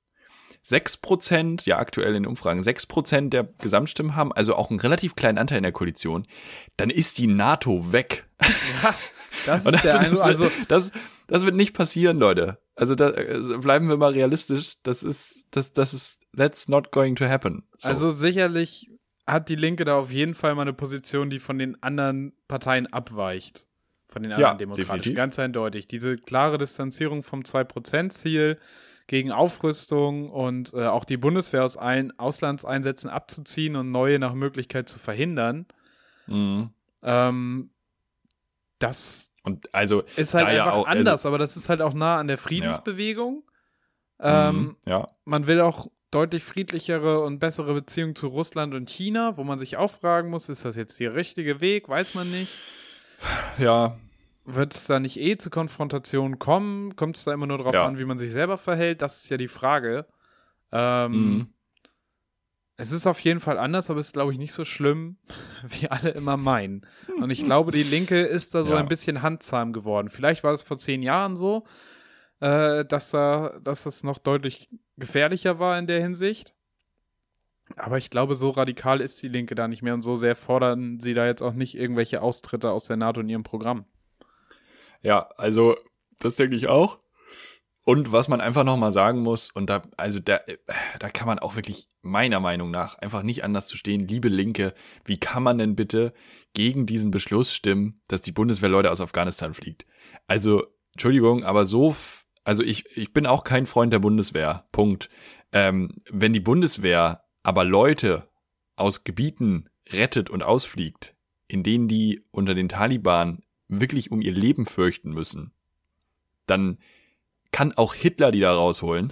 sechs Prozent, ja aktuell in Umfragen, sechs Prozent der Gesamtstimmen haben, also auch einen relativ kleinen Anteil in der Koalition, dann ist die NATO weg. Ja, das <laughs> ist der also, also das, das wird nicht passieren, Leute. Also da also bleiben wir mal realistisch. Das ist, das, das ist, that's not going to happen. So. Also sicherlich hat die Linke da auf jeden Fall mal eine Position, die von den anderen Parteien abweicht. Von den anderen ja, Demokratischen. Definitiv. Ganz eindeutig. Diese klare Distanzierung vom 2%-Ziel gegen Aufrüstung und äh, auch die Bundeswehr aus allen Auslandseinsätzen abzuziehen und neue nach Möglichkeit zu verhindern. Mhm. Ähm, das und also ist halt einfach ja auch, also anders, also, aber das ist halt auch nah an der Friedensbewegung. Ja. Ähm, mhm, ja. Man will auch deutlich friedlichere und bessere Beziehungen zu Russland und China, wo man sich auch fragen muss, ist das jetzt der richtige Weg? Weiß man nicht. Ja. Wird es da nicht eh zu Konfrontationen kommen? Kommt es da immer nur darauf ja. an, wie man sich selber verhält? Das ist ja die Frage. Ähm, mhm. Es ist auf jeden Fall anders, aber es ist, glaube ich, nicht so schlimm, <laughs> wie alle immer meinen. Und ich glaube, die Linke ist da so ja. ein bisschen handzahm geworden. Vielleicht war es vor zehn Jahren so, äh, dass, da, dass das noch deutlich gefährlicher war in der Hinsicht. Aber ich glaube, so radikal ist die Linke da nicht mehr und so sehr fordern sie da jetzt auch nicht irgendwelche Austritte aus der NATO in ihrem Programm. Ja, also das denke ich auch. Und was man einfach nochmal sagen muss, und da, also da, da kann man auch wirklich meiner Meinung nach einfach nicht anders zu stehen, liebe Linke, wie kann man denn bitte gegen diesen Beschluss stimmen, dass die Bundeswehr Leute aus Afghanistan fliegt? Also, Entschuldigung, aber so, also ich, ich bin auch kein Freund der Bundeswehr. Punkt. Ähm, wenn die Bundeswehr aber Leute aus Gebieten rettet und ausfliegt, in denen die unter den Taliban wirklich um ihr Leben fürchten müssen, dann kann auch Hitler die da rausholen.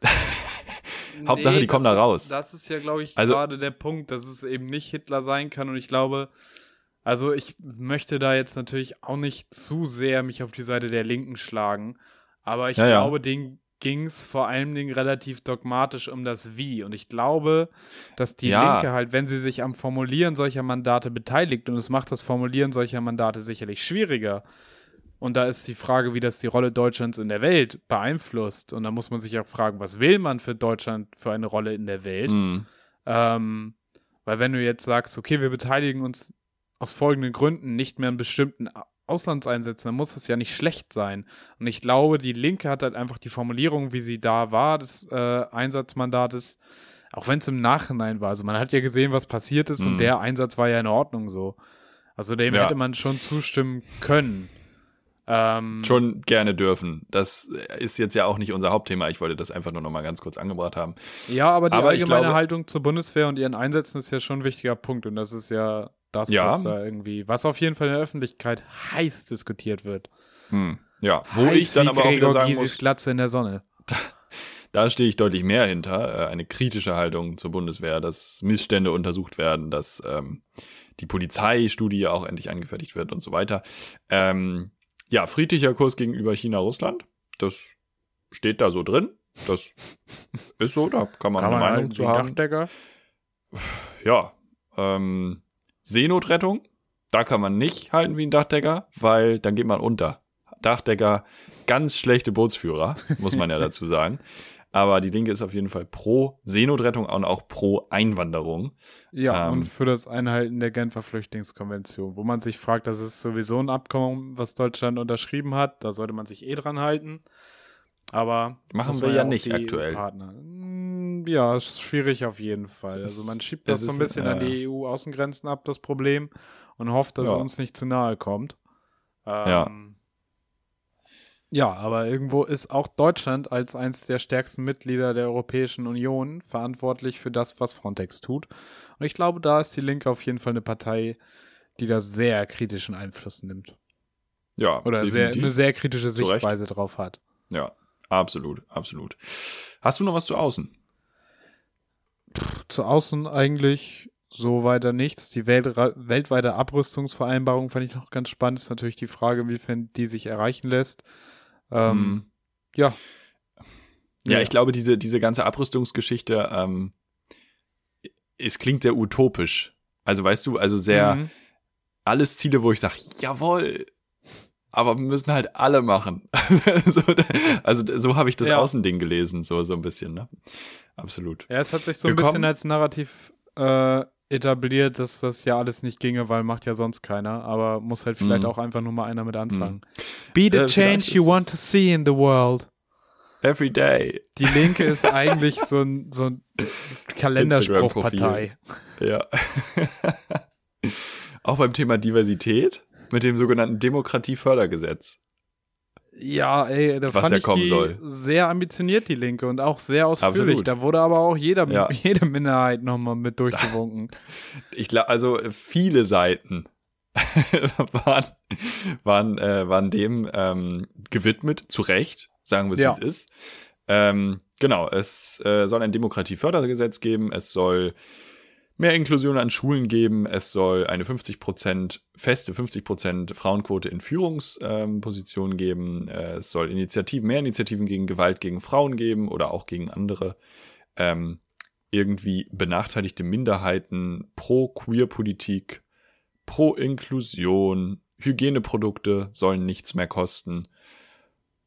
<laughs> Hauptsache, nee, die kommen da raus. Ist, das ist ja, glaube ich, also, gerade der Punkt, dass es eben nicht Hitler sein kann. Und ich glaube, also ich möchte da jetzt natürlich auch nicht zu sehr mich auf die Seite der Linken schlagen. Aber ich ja, glaube, ja. denen ging es vor allen Dingen relativ dogmatisch um das Wie. Und ich glaube, dass die ja. Linke halt, wenn sie sich am Formulieren solcher Mandate beteiligt, und es macht das Formulieren solcher Mandate sicherlich schwieriger, Und da ist die Frage, wie das die Rolle Deutschlands in der Welt beeinflusst. Und da muss man sich auch fragen, was will man für Deutschland für eine Rolle in der Welt? Mhm. Ähm, weil wenn du jetzt sagst, okay, wir beteiligen uns aus folgenden Gründen nicht mehr an bestimmten Auslandseinsätzen, dann muss das ja nicht schlecht sein. Und ich glaube, die Linke hat halt einfach die Formulierung, wie sie da war, des äh, Einsatzmandates, auch wenn es im Nachhinein war. Also man hat ja gesehen, was passiert ist Mhm. und der Einsatz war ja in Ordnung so. Also dem Ja. hätte man schon zustimmen können. Ähm, Schon gerne dürfen. Das ist jetzt ja auch nicht unser Hauptthema. Ich wollte das einfach nur noch mal ganz kurz angebracht haben. Ja, aber die Aber allgemeine glaube- Haltung zur Bundeswehr und ihren Einsätzen ist ja schon ein wichtiger Punkt. Und das ist ja das, Ja. was da irgendwie, was auf jeden Fall in der Öffentlichkeit heiß diskutiert wird. Hm. Ja, wo heiß ich dann aber auch wieder sagen muss, Glatze in der Sonne. da stehe ich deutlich mehr hinter. Äh, eine kritische Haltung zur Bundeswehr, dass Missstände untersucht werden, dass ähm, die Polizeistudie auch endlich angefertigt wird und so weiter. Ähm, ja, friedlicher Kurs gegenüber China-Russland, das steht da so drin. Das <laughs> ist so, da kann man Kann eine man Meinung zu wie haben. Dachdecker. Ja, ähm, Seenotrettung, da kann man nicht halten wie ein Dachdecker, weil dann geht man unter. Dachdecker, ganz schlechte Bootsführer, muss man ja <laughs> dazu sagen. Aber die Linke ist auf jeden Fall pro Seenotrettung und auch pro Einwanderung. Ja, Ähm, und für das Einhalten der Genfer Flüchtlingskonvention, wo man sich fragt, das ist sowieso ein Abkommen, was Deutschland unterschrieben hat, da sollte man sich eh dran halten. Aber Machen wir ja auch nicht die aktuell. Partner. Mm, Ja, ist schwierig auf jeden Fall. Also man schiebt das so ein bisschen an äh, die EU-Außengrenzen ab, das Problem, und hofft, dass Ja. es uns nicht zu nahe kommt. Ja. Ähm, ja, aber irgendwo ist auch Deutschland als eines der stärksten Mitglieder der Europäischen Union verantwortlich für das, was Frontex tut. Und ich glaube, da ist die Linke auf jeden Fall eine Partei, die da sehr kritischen Einfluss nimmt. Ja, Oder sehr, eine sehr kritische. Sichtweise drauf hat. Ja, absolut, absolut. Hast du noch was zu außen? Zu außen eigentlich so weiter nichts. Die Welt, weltweite Abrüstungsvereinbarung fand ich noch ganz spannend. Ist natürlich die Frage, inwiefern die sich erreichen lässt. Ähm, Hm. Ja. Ja, ich glaube, diese, diese ganze Abrüstungsgeschichte, ähm, es klingt sehr utopisch. Also weißt du, also sehr, Mhm. alles Ziele, wo ich sage, jawohl, aber wir müssen halt alle machen. <laughs> so, also so habe ich das Ja. Außending gelesen, so, so ein bisschen, ne? Absolut. Ja, es hat sich so ein bisschen kommen- als Narrativ äh, etabliert, dass das ja alles nicht ginge, weil macht ja sonst keiner. Aber muss halt vielleicht Mhm. auch einfach nur mal einer mit anfangen. Be the Äh, change you want to see in the world. Every day. Die Linke ist eigentlich so ein, so ein Kalenderspruchpartei. Ja. <laughs> Auch beim Thema Diversität mit dem sogenannten Demokratiefördergesetz. Ja, ey, da Was fand ja ich kommen die soll. sehr ambitioniert, die Linke, und auch sehr ausführlich. Absolut. Da wurde aber auch jeder, Ja. <laughs> jede Minderheit nochmal mit durchgewunken. <laughs> Ich glaube, also viele Seiten <laughs> waren, waren, äh, waren dem ähm, gewidmet, zu Recht, sagen wir es, Ja. wie es ist. Ähm, genau, es äh, soll ein Demokratiefördergesetz geben, es soll mehr Inklusion an Schulen geben, es soll eine 50% feste 50% Frauenquote in Führungspositionen geben, es soll Initiativen, mehr Initiativen gegen Gewalt gegen Frauen geben oder auch gegen andere ähm, irgendwie benachteiligte Minderheiten, pro Queer-Politik, pro Inklusion, Hygieneprodukte sollen nichts mehr kosten.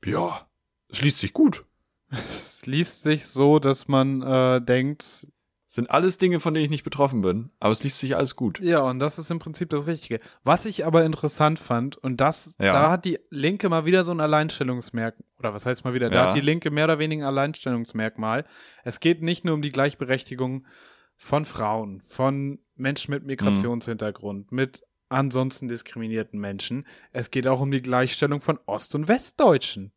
Ja, es liest sich gut. <laughs> es liest sich so, dass man äh, denkt, Sind alles Dinge, von denen ich nicht betroffen bin, aber es liest sich alles gut. Ja, und das ist im Prinzip das Richtige. Was ich aber interessant fand, und das, Ja. da hat die Linke mal wieder so ein Alleinstellungsmerkmal, oder was heißt mal wieder, da Ja. hat die Linke mehr oder weniger ein Alleinstellungsmerkmal. Es geht nicht nur um die Gleichberechtigung von Frauen, von Menschen mit Migrationshintergrund, mit ansonsten diskriminierten Menschen. Es geht auch um die Gleichstellung von Ost- und Westdeutschen.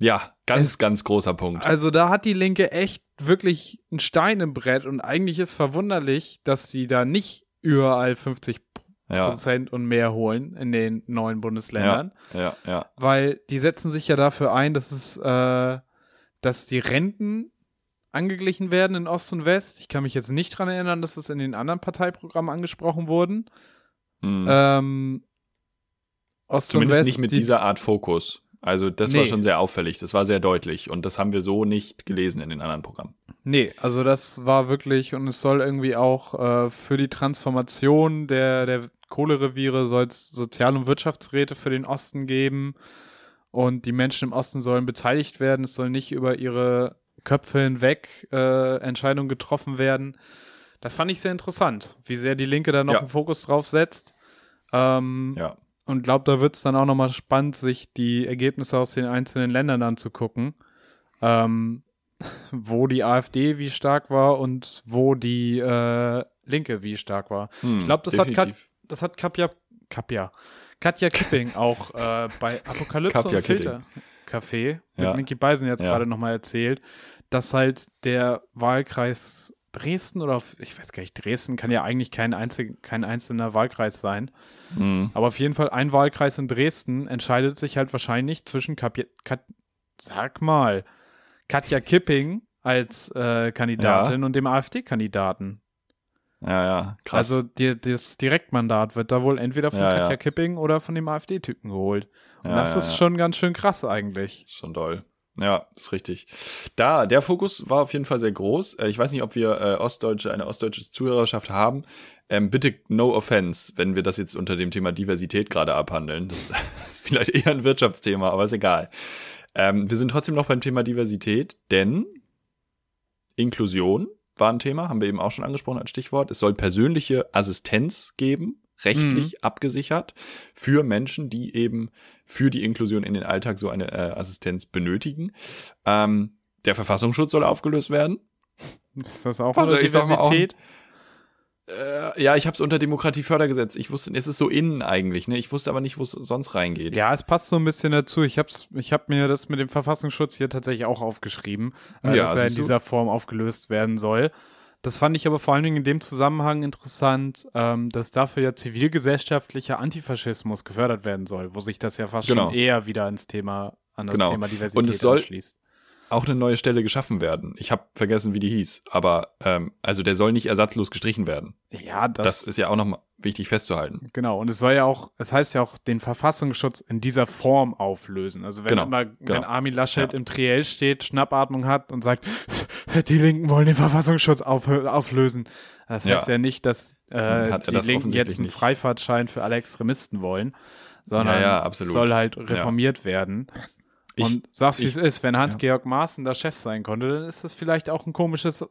Ja, ganz, Es- ganz großer Punkt. Also da hat die Linke echt wirklich einen Stein im Brett und eigentlich ist verwunderlich, dass sie da nicht überall 50 Ja, Prozent und mehr holen in den neuen Bundesländern, ja, ja. weil die setzen sich ja dafür ein, dass es, äh, dass die Renten angeglichen werden in Ost und West. Ich kann mich jetzt nicht dran erinnern, dass es in den anderen Parteiprogrammen angesprochen wurden. Mhm. Ähm, Ost Zumindest und West, nicht mit die, dieser Art Fokus. Also das war Nee. schon sehr auffällig, das war sehr deutlich und das haben wir so nicht gelesen in den anderen Programmen. Nee, also das war wirklich und es soll irgendwie auch äh, für die Transformation der, der Kohlereviere soll es Sozial- und Wirtschaftsräte für den Osten geben und die Menschen im Osten sollen beteiligt werden. Es soll nicht über ihre Köpfe hinweg äh, Entscheidungen getroffen werden. Das fand ich sehr interessant, wie sehr die Linke da noch Ja. einen Fokus drauf setzt. Ähm, Ja. Und glaube, da wird es dann auch nochmal spannend, sich die Ergebnisse aus den einzelnen Ländern anzugucken. Ähm, wo die AfD wie stark war und wo die äh, Linke wie stark war. Hm, Ich glaube, das hat, Kat, das hat Katja, Katja, Katja Kipping auch äh, bei Apokalypse Katja und Filter Café mit Ja. Minky Beisen jetzt Ja. gerade nochmal erzählt, dass halt der Wahlkreis Dresden oder ich weiß gar nicht, Dresden kann ja eigentlich kein, einzel, kein einzelner Wahlkreis sein. Hm. Aber auf jeden Fall ein Wahlkreis in Dresden entscheidet sich halt wahrscheinlich zwischen Kap Kat sag mal, Katja Kipping als äh, Kandidatin und dem AfD-Kandidaten. Ja, ja, krass. Also die, das Direktmandat wird da wohl entweder von Ja, Katja ja. Kipping oder von dem AfD-Typen geholt. Und Ja, das ja, ist ja. schon ganz schön krass eigentlich. Schon doll. Ja, ist richtig. Da, der Fokus war auf jeden Fall sehr groß. Äh, Ich weiß nicht, ob wir äh, Ostdeutsche, eine ostdeutsche Zuhörerschaft haben. Ähm, bitte no offense, wenn wir das jetzt unter dem Thema Diversität gerade abhandeln. Das <laughs> ist vielleicht eher ein Wirtschaftsthema, aber ist egal. Ähm, wir sind trotzdem noch beim Thema Diversität, denn Inklusion war ein Thema, haben wir eben auch schon angesprochen als Stichwort. Es soll persönliche Assistenz geben, rechtlich abgesichert, für Menschen, die eben für die Inklusion in den Alltag so eine äh, Assistenz benötigen. Ähm, der Verfassungsschutz soll aufgelöst werden. Ist das auch Also eine mal auch- Diversität? Äh, ja, ich habe es unter Demokratiefördergesetz. Ich wusste, es ist so innen eigentlich. Ne? Ich wusste aber nicht, wo es sonst reingeht. Ja, es passt so ein bisschen dazu. Ich hab's, ich hab mir das mit dem Verfassungsschutz hier tatsächlich auch aufgeschrieben, äh, Ja, dass er in dieser Form aufgelöst werden soll. Das fand ich aber vor allen Dingen in dem Zusammenhang interessant, ähm, dass dafür ja zivilgesellschaftlicher Antifaschismus gefördert werden soll, wo sich das ja fast Genau. schon eher wieder ans Thema, an das Genau. Thema Diversität Und es soll- anschließt. Auch eine neue Stelle geschaffen werden. Ich habe vergessen, wie die hieß. Aber ähm, also der soll nicht ersatzlos gestrichen werden. Ja, das, Das, ist ja auch noch wichtig festzuhalten. Genau, und es soll ja auch, es heißt ja auch, den Verfassungsschutz in dieser Form auflösen. Also wenn Genau, immer, wenn genau. Armin Laschet Ja. im Triell steht, Schnappatmung hat und sagt, die Linken wollen den Verfassungsschutz auf, auflösen. Das Ja. heißt ja nicht, dass äh, die das Linken jetzt einen nicht. Freifahrtschein für alle Extremisten wollen, sondern Ja, ja, soll halt reformiert werden. Ich- und sag's wie ich- es ist, wenn Hans-Georg Maaßen da Chef sein konnte, dann ist das vielleicht auch ein komisches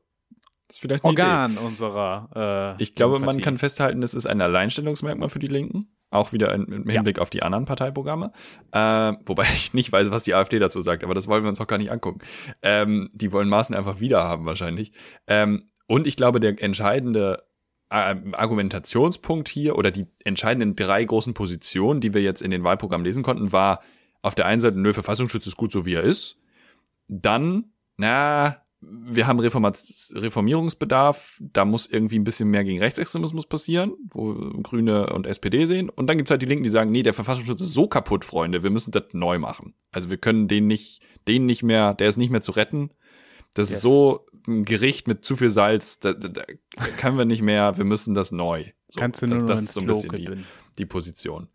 Das ist vielleicht eine Idee. Organ unserer äh, Ich glaube, man Demokratie. kann festhalten, es ist ein Alleinstellungsmerkmal für die Linken. Auch wieder in, im Hinblick auf die anderen Parteiprogramme. Äh, wobei <laughs> ich nicht weiß, was die AfD dazu sagt, aber das wollen wir uns auch gar nicht angucken. Ähm, die wollen Maßen einfach wieder haben, wahrscheinlich. Ähm, und ich glaube, der entscheidende äh, Argumentationspunkt hier oder die entscheidenden drei großen Positionen, die wir jetzt in den Wahlprogrammen lesen konnten, war auf der einen Seite, nö, Verfassungsschutz ist gut so, wie er ist. Dann, na, wir haben Reformat Reformierungsbedarf, da muss irgendwie ein bisschen mehr gegen Rechtsextremismus passieren, wo Grüne und SPD sehen. Und dann gibt's halt die Linken, die sagen, nee, der Verfassungsschutz ist so kaputt, Freunde, wir müssen das neu machen. Also wir können den nicht, den nicht mehr, der ist nicht mehr zu retten. Das Yes. ist so ein Gericht mit zu viel Salz, da, da, da können wir nicht mehr, wir müssen das neu. So, Kannst du das, nur das noch ist so ein bisschen die, die Position.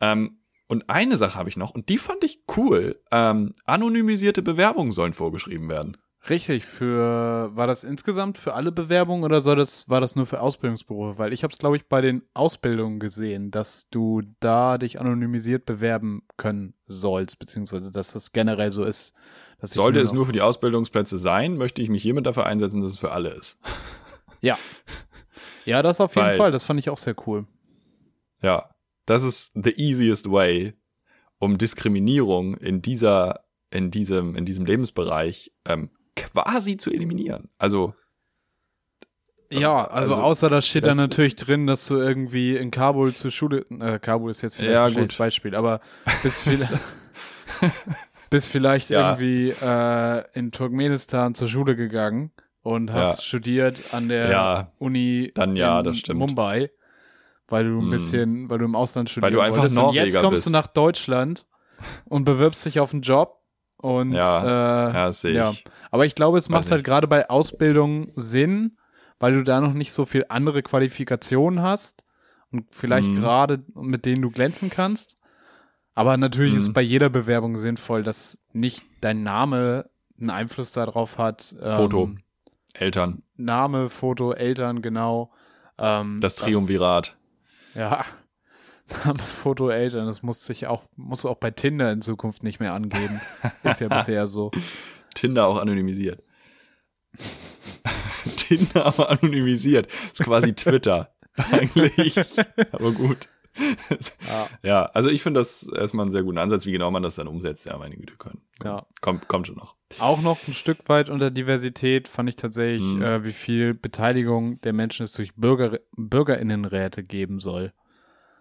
Ähm, und eine Sache habe ich noch, und die fand ich cool. Ähm, anonymisierte Bewerbungen sollen vorgeschrieben werden. Richtig, für war das insgesamt für alle Bewerbungen oder soll das, war das nur für Ausbildungsberufe? Weil ich habe es, glaube ich, bei den Ausbildungen gesehen, dass du da dich anonymisiert bewerben können sollst, beziehungsweise dass das generell so ist. Sollte es nur für die Ausbildungsplätze sein, möchte ich mich hiermit dafür einsetzen, dass es für alle ist. Ja. Ja, das auf jeden Weil- Fall, das fand ich auch sehr cool. Ja, das ist the easiest way, um Diskriminierung in dieser, in diesem, in diesem Lebensbereich ähm, quasi zu eliminieren. Also Ja, also, also, außer da steht dann natürlich drin, dass du irgendwie in Kabul zur Schule, äh, Kabul ist jetzt vielleicht Ja, ein schlechtes gut. Beispiel, aber <laughs> bis vielleicht, <laughs> bis vielleicht Ja. irgendwie äh, in Turkmenistan zur Schule gegangen und hast Ja. studiert an der Uni dann ja, in das stimmt. Mumbai, weil du ein Hm. bisschen, weil du im Ausland studieren du einfach wolltest. und jetzt Norweger kommst du bist. nach Deutschland und bewirbst dich auf einen Job und Ja, äh, ja, das sehe ich. ja. Aber ich glaube, es Weiß macht halt gerade bei Ausbildung Sinn, weil du da noch nicht so viel andere Qualifikationen hast und vielleicht Mhm. gerade mit denen du glänzen kannst. Aber natürlich ist Mhm. es bei jeder Bewerbung sinnvoll, dass nicht dein Name einen Einfluss darauf hat. ähm, Foto. Eltern, Name, Foto, Eltern, genau. Ähm, das Triumvirat. Ja. Fotoeltern, das muss sich auch, muss auch bei Tinder in Zukunft nicht mehr angeben. Ist ja <laughs> bisher so. Tinder auch anonymisiert. <laughs> Tinder aber anonymisiert. Ist quasi Twitter. <laughs> Eigentlich. aber gut. Ja. ja, also ich finde das erstmal einen sehr guten Ansatz, wie genau man das dann umsetzt. Ja, meine Güte können. Ja. Kommt, kommt schon noch. Auch noch ein Stück weit unter Diversität fand ich tatsächlich, mhm. äh, wie viel Beteiligung der Menschen es durch Bürger, BürgerInnenräte geben soll.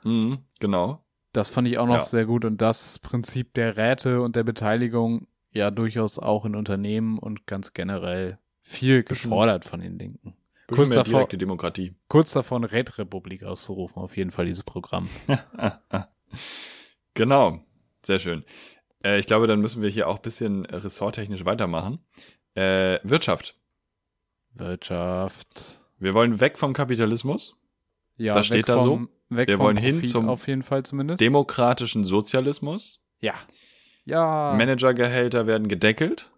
Mhm, genau. Das fand ich auch noch ja. sehr gut und das Prinzip der Räte und der Beteiligung ja durchaus auch in Unternehmen und ganz generell viel gefordert von den Linken. Kurz davor, direkte Demokratie. Kurz davor Rätrepublik auszurufen, auf jeden Fall dieses Programm. <laughs> genau, sehr schön. Äh, ich glaube, dann müssen wir hier auch ein bisschen ressorttechnisch weitermachen. Äh, Wirtschaft. Wirtschaft. Wir wollen weg vom Kapitalismus. Ja, das steht da vom, so. wir wollen Profit hin zum auf jeden Fall zumindest. demokratischen Sozialismus. Ja. Ja. Managergehälter werden gedeckelt.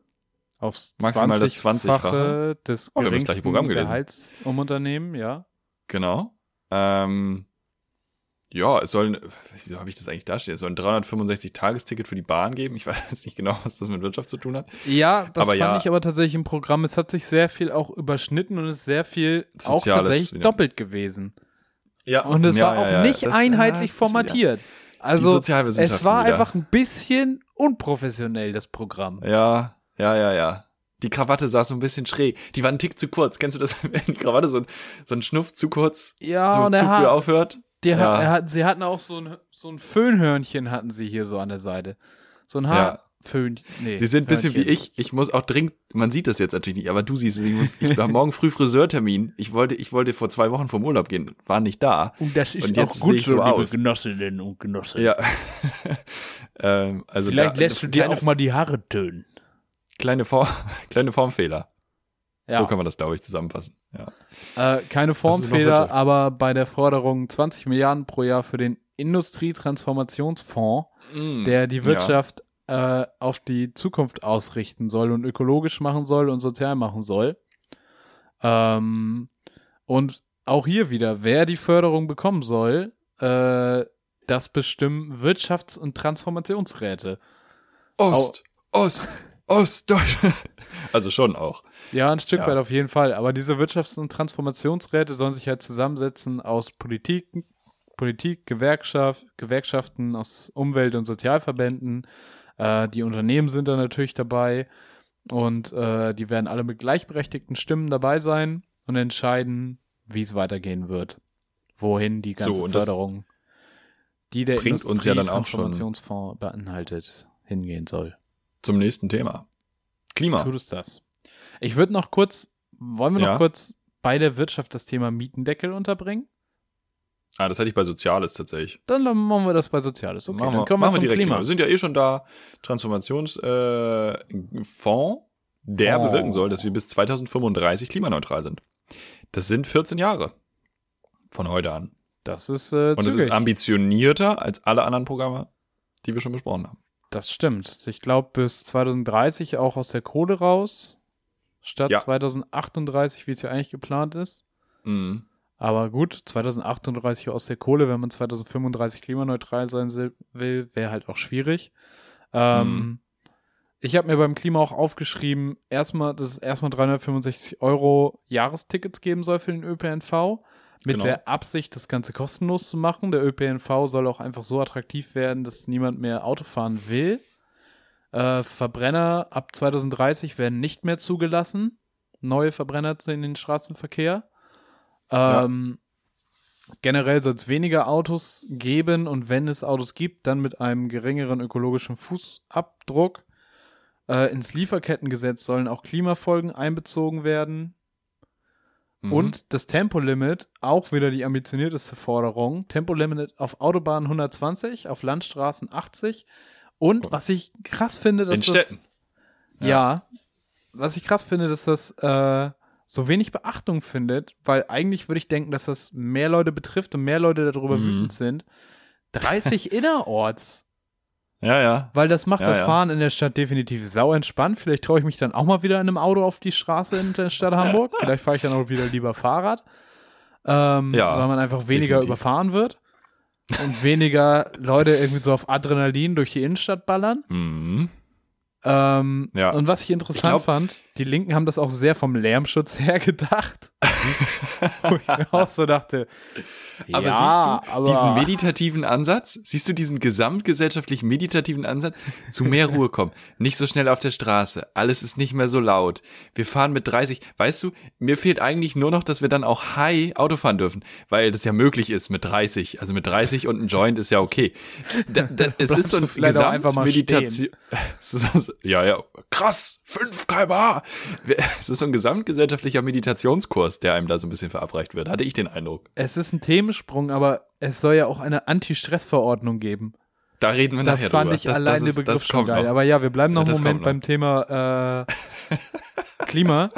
Aufs Maximal das 20-fache des oh, geringsten Programm Gehalts um Unternehmen, ja. Genau. Ähm, ja, es sollen, wieso habe ich das eigentlich da stehen? Es soll ein 365-Tagesticket für die Bahn geben. Ich <laughs> weiß nicht genau, was das mit Wirtschaft zu tun hat. Ja, das aber fand ja, ich aber tatsächlich im Programm. Es hat sich sehr viel auch überschnitten und es ist sehr viel auch tatsächlich wieder. doppelt gewesen. Ja. Und es ja, war auch ja, nicht das, einheitlich formatiert. Also es war wieder. einfach ein bisschen unprofessionell, das Programm. Ja, ja, ja, ja. Die Krawatte saß so ein bisschen schräg. Die war ein Tick zu kurz. Kennst du das, <laughs> wenn die Krawatte so ein, so ein Schnuff zu kurz ja, zu, zu früh aufhört? Die ja. hat, sie hatten auch so ein, so ein Föhnhörnchen hatten sie hier so an der Seite. So ein Haar. Föhn, nee, Sie sind ein bisschen wie ich. Ich muss auch dringend, man sieht das jetzt natürlich nicht, aber du siehst es. Ich, muss, ich war morgen früh Friseurtermin. Ich wollte, ich wollte vor zwei Wochen vom Urlaub gehen, war nicht da. Und das ist und jetzt auch gut so, so liebe aus. Genossinnen und Genossen. Ja. <laughs> ähm, also Vielleicht da, lässt du dir auch mal die Haare tönen kleine, Form, <laughs> kleine Formfehler. Ja. So kann man das, glaube ich, zusammenfassen. Ja. Äh, keine Formfehler, aber bei der Forderung 20 Milliarden pro Jahr für den Industrietransformationsfonds, mm, der die Wirtschaft ja. Äh, auf die Zukunft ausrichten soll und ökologisch machen soll und sozial machen soll. Ähm, und auch hier wieder, wer die Förderung bekommen soll, äh, das bestimmen Wirtschafts- und Transformationsräte. Ost, Au Ost, Ostdeutschland. <laughs> Also schon auch. Ja, ein Stück ja. weit auf jeden Fall. Aber diese Wirtschafts- und Transformationsräte sollen sich halt zusammensetzen aus Politik, Politik, Gewerkschaft, Gewerkschaften, aus Umwelt- und Sozialverbänden. Äh, die Unternehmen sind da natürlich dabei. Und äh, die werden alle mit gleichberechtigten Stimmen dabei sein und entscheiden, wie es weitergehen wird. Wohin die ganze so, Förderung, die der bringt uns ja dann auch schon beinhaltet, hingehen soll zum nächsten Thema. Klima. Tut es das. Ich würde noch kurz, wollen wir noch ja. kurz bei der Wirtschaft das Thema Mietendeckel unterbringen? Ah, das hätte ich bei Soziales tatsächlich. Dann machen wir das bei Soziales. Okay, machen wir, dann kommen wir, zum direkt Klima. Klima. Wir sind ja eh schon da. Transformationsfonds, äh, der Fonds. bewirken soll, dass wir bis 2035 klimaneutral sind. Das sind 14 Jahre von heute an. Das ist äh, Und es ist ambitionierter als alle anderen Programme, die wir schon besprochen haben. Das stimmt. Ich glaube, bis 2030 auch aus der Kohle raus, statt ja. 2038, wie es ja eigentlich geplant ist. Mhm. Aber gut, 2038 aus der Kohle, wenn man 2035 klimaneutral sein will, wäre halt auch schwierig. Ähm, mhm. Ich habe mir beim Klima auch aufgeschrieben, erstmal, dass es erstmal 365 Euro Jahrestickets geben soll für den ÖPNV. Mit genau. der Absicht, das Ganze kostenlos zu machen. Der ÖPNV soll auch einfach so attraktiv werden, dass niemand mehr Auto fahren will. Äh, Verbrenner ab 2030 werden nicht mehr zugelassen. Neue Verbrenner in den Straßenverkehr. Ähm, ja. Generell soll es weniger Autos geben und wenn es Autos gibt, dann mit einem geringeren ökologischen Fußabdruck. Äh, ins Lieferkettengesetz sollen auch Klimafolgen einbezogen werden. Mhm. Und das Tempolimit, auch wieder die ambitionierteste Forderung. Tempolimit auf Autobahnen 120, auf Landstraßen 80. Und oh. was ich krass finde, dass In das. Ja. ja. was ich krass finde, dass das äh, so wenig Beachtung findet, weil eigentlich würde ich denken, dass das mehr Leute betrifft und mehr Leute darüber mhm. wütend sind. 30 <laughs> innerorts. Ja, ja. Weil das macht ja, das ja. Fahren in der Stadt definitiv sau entspannt. Vielleicht traue ich mich dann auch mal wieder in einem Auto auf die Straße in der Stadt Hamburg. <laughs> Vielleicht fahre ich dann auch wieder lieber Fahrrad. Ähm, ja, weil man einfach weniger definitiv. überfahren wird. und weniger Leute irgendwie so auf Adrenalin durch die Innenstadt ballern. Mhm. Ähm, Ja. Und was ich interessant Ich glaub- fand, die Linken haben das auch sehr vom Lärmschutz <laughs> her gedacht. <laughs> Wo ich mir auch so dachte, Aber ja, siehst du aber diesen meditativen Ansatz? Siehst du diesen gesamtgesellschaftlichen meditativen Ansatz? Zu mehr <laughs> Ruhe kommen. Nicht so schnell auf der Straße. Alles ist nicht mehr so laut. Wir fahren mit 30. Weißt du, mir fehlt eigentlich nur noch, dass wir dann auch high Auto fahren dürfen. Weil das ja möglich ist mit 30. Also mit 30 und ein Joint ist ja okay. Da, da, es ist so ein Gesamtmeditation. Ja, ja. Krass. 5 kmh. <laughs> Es ist so ein gesamtgesellschaftlicher Meditationskurs, der einem da so ein bisschen verabreicht wird. Hatte ich den Eindruck. es ist ein Themensprung, aber es soll ja auch eine Anti-Stress-Verordnung geben. Da reden wir Da nachher fand drüber. ich allein den ist- Begriff schon geil. noch. Aber ja, wir bleiben noch Ja, einen das Moment kommt beim Thema äh, Klima.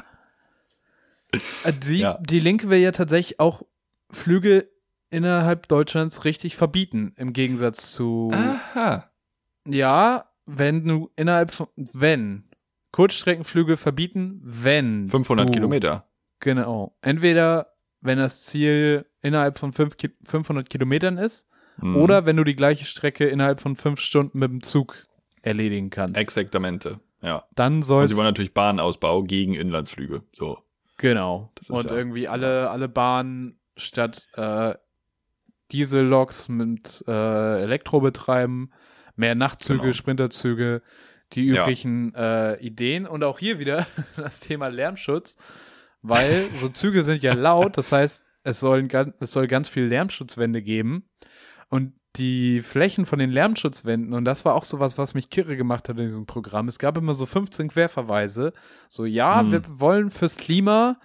Äh, Die, Ja. die Linke will ja tatsächlich auch Flüge innerhalb Deutschlands richtig verbieten, im Gegensatz zu Aha. Ja, wenn du innerhalb von, wenn Kurzstreckenflüge verbieten, wenn 500 du, Kilometer. Genau. Entweder wenn das Ziel innerhalb von fünf, Ki- 500 Kilometern ist Mhm. oder wenn du die gleiche Strecke innerhalb von fünf Stunden mit dem Zug erledigen kannst. Exaktamente. Ja. Dann Und sollst sie wollen natürlich Bahnausbau gegen Inlandsflüge. So. genau. Und ja- irgendwie alle alle Bahnen statt äh, Dieselloks mit äh, Elektro betreiben, mehr Nachtzüge, Genau. Sprinterzüge, die Ja. üblichen äh, Ideen und auch hier wieder <laughs> das Thema Lärmschutz, weil so Züge sind ja laut, das heißt, es, sollen, es soll ganz viel Lärmschutzwände geben und die Flächen von den Lärmschutzwänden, und das war auch sowas, was mich kirre gemacht hat in diesem Programm. Es gab immer so 15 Querverweise. So, ja, Hm. wir wollen fürs Klima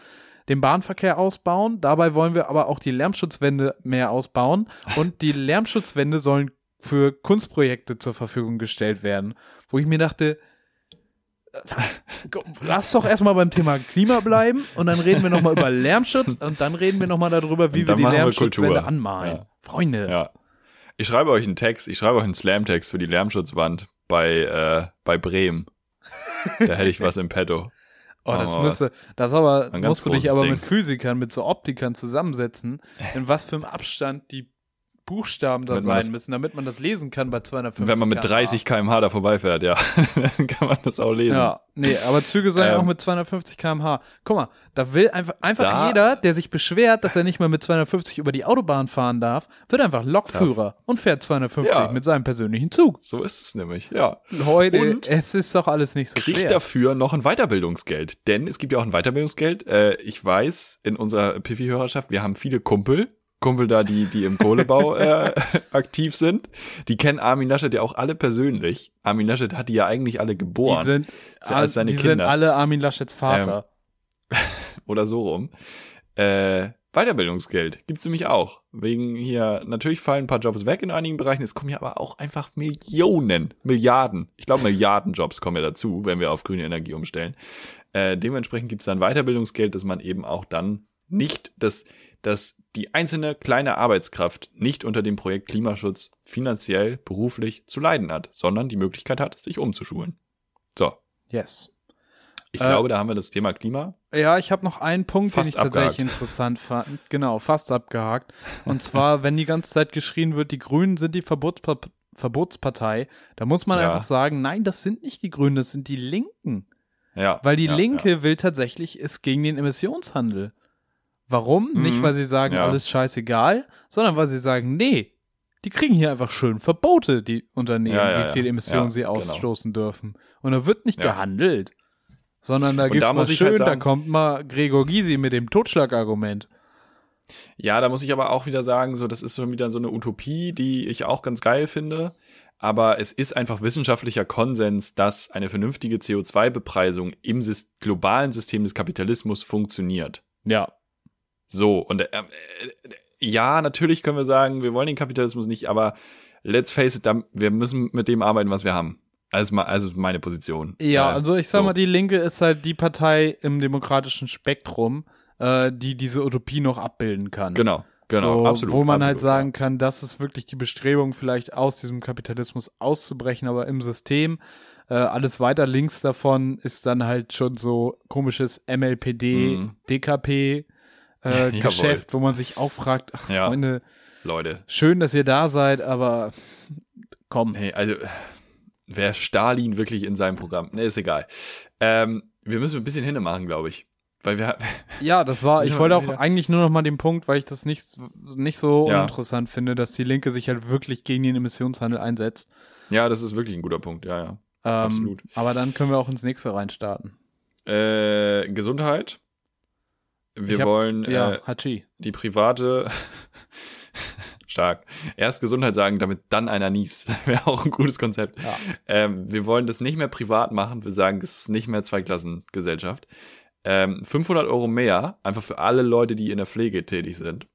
den Bahnverkehr ausbauen, dabei wollen wir aber auch die Lärmschutzwände mehr ausbauen und die Lärmschutzwände sollen für Kunstprojekte zur Verfügung gestellt werden. Wo ich mir dachte, äh, lass doch erstmal beim Thema Klima bleiben und dann reden wir nochmal über Lärmschutz und dann reden wir nochmal darüber, wie wir die Lärmschutzwände anmalen. Ja. Freunde. Ja. Ich schreibe euch einen Text, ich schreibe euch einen Slam-Text für die Lärmschutzwand bei, äh, bei Bremen. da hätte ich was im Petto. <laughs> Oh, das Oh, müsste, das aber, musst du dich aber Ding. mit Physikern, mit so Optikern zusammensetzen, <laughs> in was für einem Abstand die Buchstaben da sein das- müssen, damit man das lesen kann bei 250 Wenn man mit km/h. 30 km/h da vorbeifährt, ja, <laughs> dann kann man das auch lesen. Ja, nee, aber Züge ja Ähm. auch mit 250 km/h. Guck mal, da will einfach, einfach Da- jeder, der sich beschwert, dass er nicht mehr mit 250 über die Autobahn fahren darf, wird einfach Lokführer und fährt 250 Ja. mit seinem persönlichen Zug. So ist es nämlich, ja. Leute, Und es ist doch alles nicht so kriegt schwer. dafür noch ein Weiterbildungsgeld. Denn es gibt ja auch ein Weiterbildungsgeld. Äh, ich weiß, in unserer Piffy-Hörerschaft, wir haben viele Kumpel. Kumpel da, die, die im Kohlebau äh, <laughs> aktiv sind. Die kennen Armin Laschet ja auch alle persönlich. Armin Laschet hat die ja eigentlich alle geboren. die sind, Das sind alles seine die sind Kinder. alle Armin Laschets Vater. <laughs> oder so rum. Äh, Weiterbildungsgeld gibt's nämlich auch. Wegen hier, natürlich fallen ein paar Jobs weg in einigen Bereichen, es kommen ja aber auch einfach Millionen, Milliarden, ich glaube Milliarden Jobs kommen ja dazu, wenn wir auf grüne Energie umstellen. Äh, dementsprechend gibt's dann Weiterbildungsgeld, dass man eben auch dann nicht, dass, dass die einzelne kleine Arbeitskraft nicht unter dem Projekt Klimaschutz finanziell, beruflich zu leiden hat, sondern die Möglichkeit hat, sich umzuschulen. So, Yes. ich Äh, glaube, da haben wir das Thema Klima. Ja, ich habe noch einen Punkt, Fast den ich tatsächlich abgehakt. interessant fand. Genau, fast abgehakt. Und zwar, <laughs> wenn die ganze Zeit geschrien wird, die Grünen sind die Verbotspa Verbotspartei, da muss man Ja. einfach sagen, nein, das sind nicht die Grünen, das sind die Linken. Ja, Weil die ja, Linke ja. will tatsächlich ist gegen den Emissionshandel. Warum? Mhm. Nicht, weil sie sagen, Ja. alles scheißegal, sondern weil sie sagen, nee, die kriegen hier einfach schön Verbote, die Unternehmen, Ja, ja, wie viel Emissionen sie genau. ausstoßen dürfen. Und da wird nicht gehandelt. Sondern da gibt's da mal ich schön, halt da sagen- kommt mal Gregor Gysi mit dem Totschlagargument. Ja, da muss ich aber auch wieder sagen, so, das ist schon wieder so eine Utopie, die ich auch ganz geil finde. Aber es ist einfach wissenschaftlicher Konsens, dass eine vernünftige CO2-Bepreisung im globalen System des Kapitalismus funktioniert. Ja. So, und äh, äh, ja, natürlich können wir sagen, wir wollen den Kapitalismus nicht, aber let's face it, wir müssen mit dem arbeiten, was wir haben. Also, also meine Position. Ja, Äh, also ich sag so. mal, die Linke ist halt die Partei im demokratischen Spektrum, äh, die diese Utopie noch abbilden kann. Genau, genau, so, absolut. Wo man halt absolut, sagen kann, das ist wirklich die Bestrebung, vielleicht aus diesem Kapitalismus auszubrechen, aber im System. Äh, alles weiter links davon ist dann halt schon so komisches MLPD, Mhm. DKP äh. <laughs> Geschäft, wo man sich auch fragt, ach Ja. Freunde, Leute. Schön, dass ihr da seid, aber komm. Hey, also, wer Stalin wirklich in seinem Programm? Ne, ist egal. Ähm, wir müssen ein bisschen hinne machen, glaube ich. Weil wir <laughs> Ja, das war, ich wollte auch eigentlich nur noch mal den Punkt, weil ich das nicht, nicht so ja. uninteressant finde, dass die Linke sich halt wirklich gegen den Emissionshandel einsetzt. Ja, das ist wirklich ein guter Punkt, ja, ja. Ähm, Absolut. Aber dann können wir auch ins nächste reinstarten. Äh, Gesundheit. Wir hab, wollen ja, äh, die private <laughs> stark. Erst Gesundheit sagen, damit dann einer niest. <laughs> Wäre auch ein gutes Konzept. Ja. Ähm, wir wollen das nicht mehr privat machen. Wir sagen, es ist nicht mehr Zweiklassengesellschaft. Ähm, 500 Euro mehr, einfach für alle Leute, die in der Pflege tätig sind.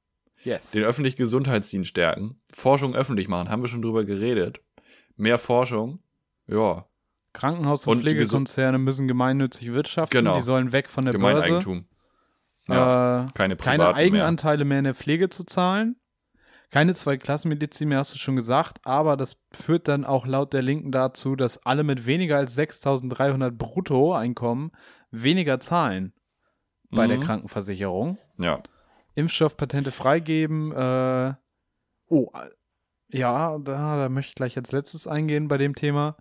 Yes. Den öffentlichen Gesundheitsdienst stärken. Forschung öffentlich machen, haben wir schon drüber geredet. Mehr Forschung. Ja. Krankenhaus- und, und Pflegekonzerne müssen gemeinnützig wirtschaften. Genau. Die sollen weg von der Gemeineigentum. Ja, äh, keine, keine Eigenanteile mehr. mehr in der Pflege zu zahlen. Keine Zweiklassenmedizin mehr, hast du schon gesagt, aber das führt dann auch laut der Linken dazu, dass alle mit weniger als 6.300 Bruttoeinkommen weniger zahlen bei mhm. der Krankenversicherung. Ja. Impfstoffpatente freigeben. Äh, oh, ja, da, da möchte ich gleich als letztes eingehen bei dem Thema.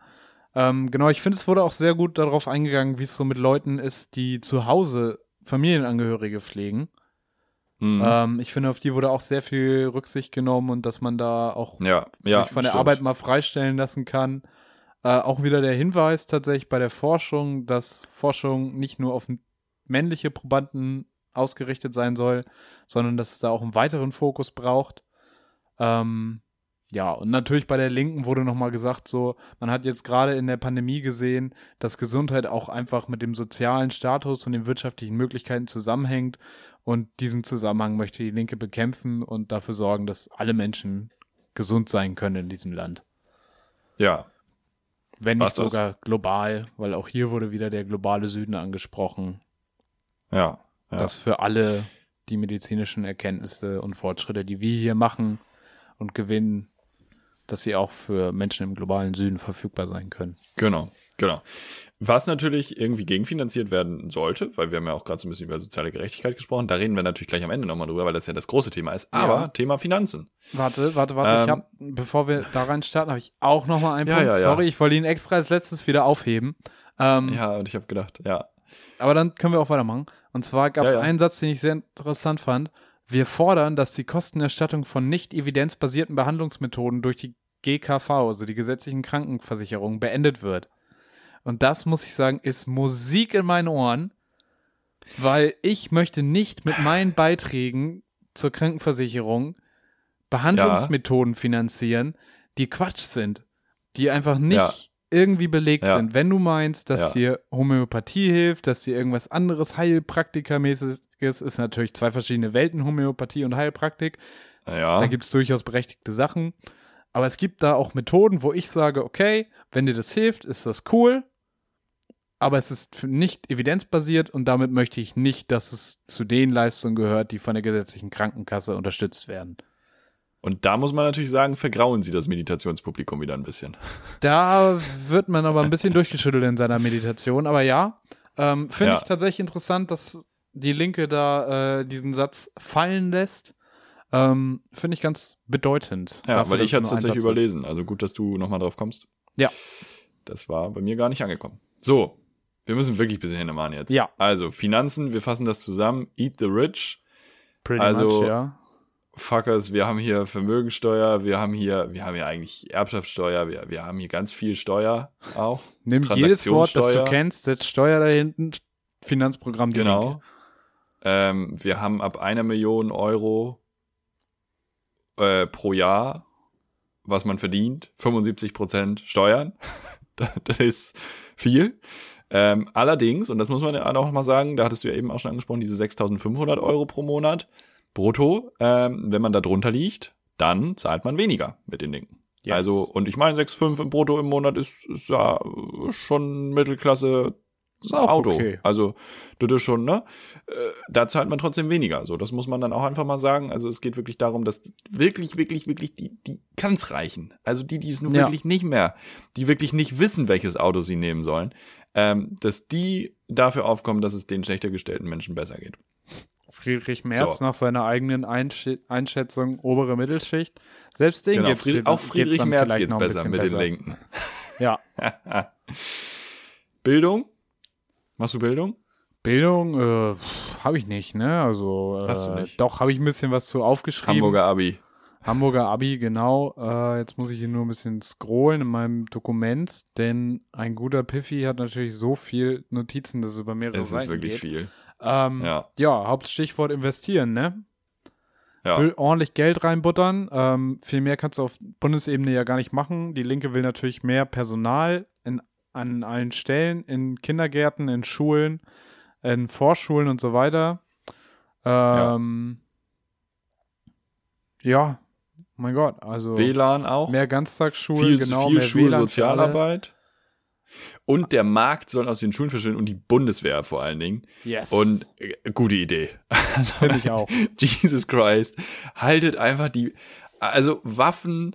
Ähm, genau, ich finde, es wurde auch sehr gut darauf eingegangen, wie es so mit Leuten ist, die zu Hause Familienangehörige pflegen. Mhm. Ähm, ich finde, auf die wurde auch sehr viel Rücksicht genommen und dass man da auch ja, ja, sich von der Arbeit mal freistellen lassen kann. Äh, auch wieder der Hinweis tatsächlich bei der Forschung, dass Forschung nicht nur auf männliche Probanden ausgerichtet sein soll, sondern dass es da auch einen weiteren Fokus braucht. Ähm, ja, und natürlich bei der Linken wurde nochmal gesagt, so, man hat jetzt gerade in der Pandemie gesehen, dass Gesundheit auch einfach mit dem sozialen Status und den wirtschaftlichen Möglichkeiten zusammenhängt. Und diesen Zusammenhang möchte die Linke bekämpfen und dafür sorgen, dass alle Menschen gesund sein können in diesem Land. Ja. Wenn nicht sogar das? global, weil auch hier wurde wieder der globale Süden angesprochen. Ja, ja. Dass für alle die medizinischen Erkenntnisse und Fortschritte, die wir hier machen und gewinnen, dass sie auch für Menschen im globalen Süden verfügbar sein können. Genau, genau. Was natürlich irgendwie gegenfinanziert werden sollte, weil wir haben ja auch gerade so ein bisschen über soziale Gerechtigkeit gesprochen, da reden wir natürlich gleich am Ende nochmal drüber, weil das ja das große Thema ist. Aber ja. Thema Finanzen. Warte, warte, warte. Ähm, ich hab, bevor wir da rein starten, habe ich auch nochmal einen ja, Punkt. Ja, Sorry, ich wollte ihn extra als letztes wieder aufheben. Ähm, ja, und ich habe gedacht, ja. Aber dann können wir auch weitermachen. Und zwar gab es einen Satz, den ich sehr interessant fand. Wir fordern, dass die Kostenerstattung von nicht evidenzbasierten Behandlungsmethoden durch die GKV, also die gesetzlichen Krankenversicherungen, beendet wird. Und das, muss ich sagen, ist Musik in meinen Ohren, weil ich möchte nicht mit meinen Beiträgen zur Krankenversicherung Behandlungsmethoden ja. finanzieren, die Quatsch sind, die einfach nicht ja. Irgendwie belegt ja. sind. Wenn du meinst, dass dir Homöopathie hilft, dass dir irgendwas anderes Heilpraktikermäßiges ist, natürlich zwei verschiedene Welten, Homöopathie und Heilpraktik. Da gibt es durchaus berechtigte Sachen. Aber es gibt da auch Methoden, wo ich sage, okay, wenn dir das hilft, ist das cool. Aber es ist nicht evidenzbasiert und damit möchte ich nicht, dass es zu den Leistungen gehört, die von der gesetzlichen Krankenkasse unterstützt werden. Und da muss man natürlich sagen, vergrauen sie das Meditationspublikum wieder ein bisschen. Da wird man aber ein bisschen durchgeschüttelt in seiner Meditation. Aber ja, ähm, finde ja. ich tatsächlich interessant, dass die Linke da äh, diesen Satz fallen lässt. Ähm, Finde ich ganz bedeutend. Ja, dafür, weil ich hatte es tatsächlich überlesen. Also gut, dass du nochmal drauf kommst. Ja. Das war bei mir gar nicht angekommen. So, wir müssen wirklich ein bisschen hinmachen jetzt. Ja. Also, Finanzen, wir fassen das zusammen. Eat the rich. Pretty also, much, ja. Fuckers, wir haben hier Vermögensteuer, wir haben hier, wir haben hier eigentlich Erbschaftssteuer, wir, wir haben hier ganz viel Steuer auch. Nimm jedes Wort, das du kennst, setz Steuer da hinten, Finanzprogramm. Genau. Ähm, wir haben ab einer Million Euro äh, pro Jahr, was man verdient, 75 Prozent Steuern. <laughs> das ist viel. Ähm, allerdings, und das muss man ja auch mal sagen, da hattest du ja eben auch schon angesprochen, diese 6.500 Euro pro Monat brutto, ähm, wenn man da drunter liegt, dann zahlt man weniger mit den Dingen. Yes. Also, und ich meine, 6,5 im Brutto im Monat ist, ist ja schon Mittelklasse ist auch Auto. Okay. Also, das ist schon, ne? Äh, da zahlt man trotzdem weniger. So, das muss man dann auch einfach mal sagen. Also, es geht wirklich darum, dass wirklich, wirklich, wirklich die, die kann's reichen. Also, die, die es nun ja. wirklich nicht mehr, die wirklich nicht wissen, welches Auto sie nehmen sollen, ähm, dass die dafür aufkommen, dass es den schlechter gestellten Menschen besser geht. Friedrich Merz so. nach seiner eigenen Einsch Einschätzung obere Mittelschicht. Selbst den genau, Fried auch Friedrich geht's Merz geht's besser mit besser. den Linken. <laughs> Ja. Bildung? Machst du Bildung? Bildung äh, habe ich nicht, ne? Also äh, Hast du nicht? doch habe ich ein bisschen was zu aufgeschrieben. Hamburger Abi. Hamburger Abi, genau. Äh, jetzt muss ich hier nur ein bisschen scrollen in meinem Dokument, denn ein guter Piffy hat natürlich so viel Notizen, dass es über mehrere es Seiten ist wirklich geht. viel. Ähm, Ja. ja, Hauptstichwort investieren, ne? Ja. Will ordentlich Geld reinbuttern. Ähm, viel mehr kannst du auf Bundesebene ja gar nicht machen. Die Linke will natürlich mehr Personal in, an allen Stellen, in Kindergärten, in Schulen, in Vorschulen und so weiter. Ähm, ja. mein Gott, also WLAN auch. mehr Ganztagsschulen, viel, genau, viel mehr. Schulsozialarbeit. Und der Markt soll aus den Schulen verschwinden und die Bundeswehr vor allen Dingen. Yes. Und äh, gute Idee. <laughs> Also, finde ich auch. Jesus Christ. Haltet einfach die, also Waffen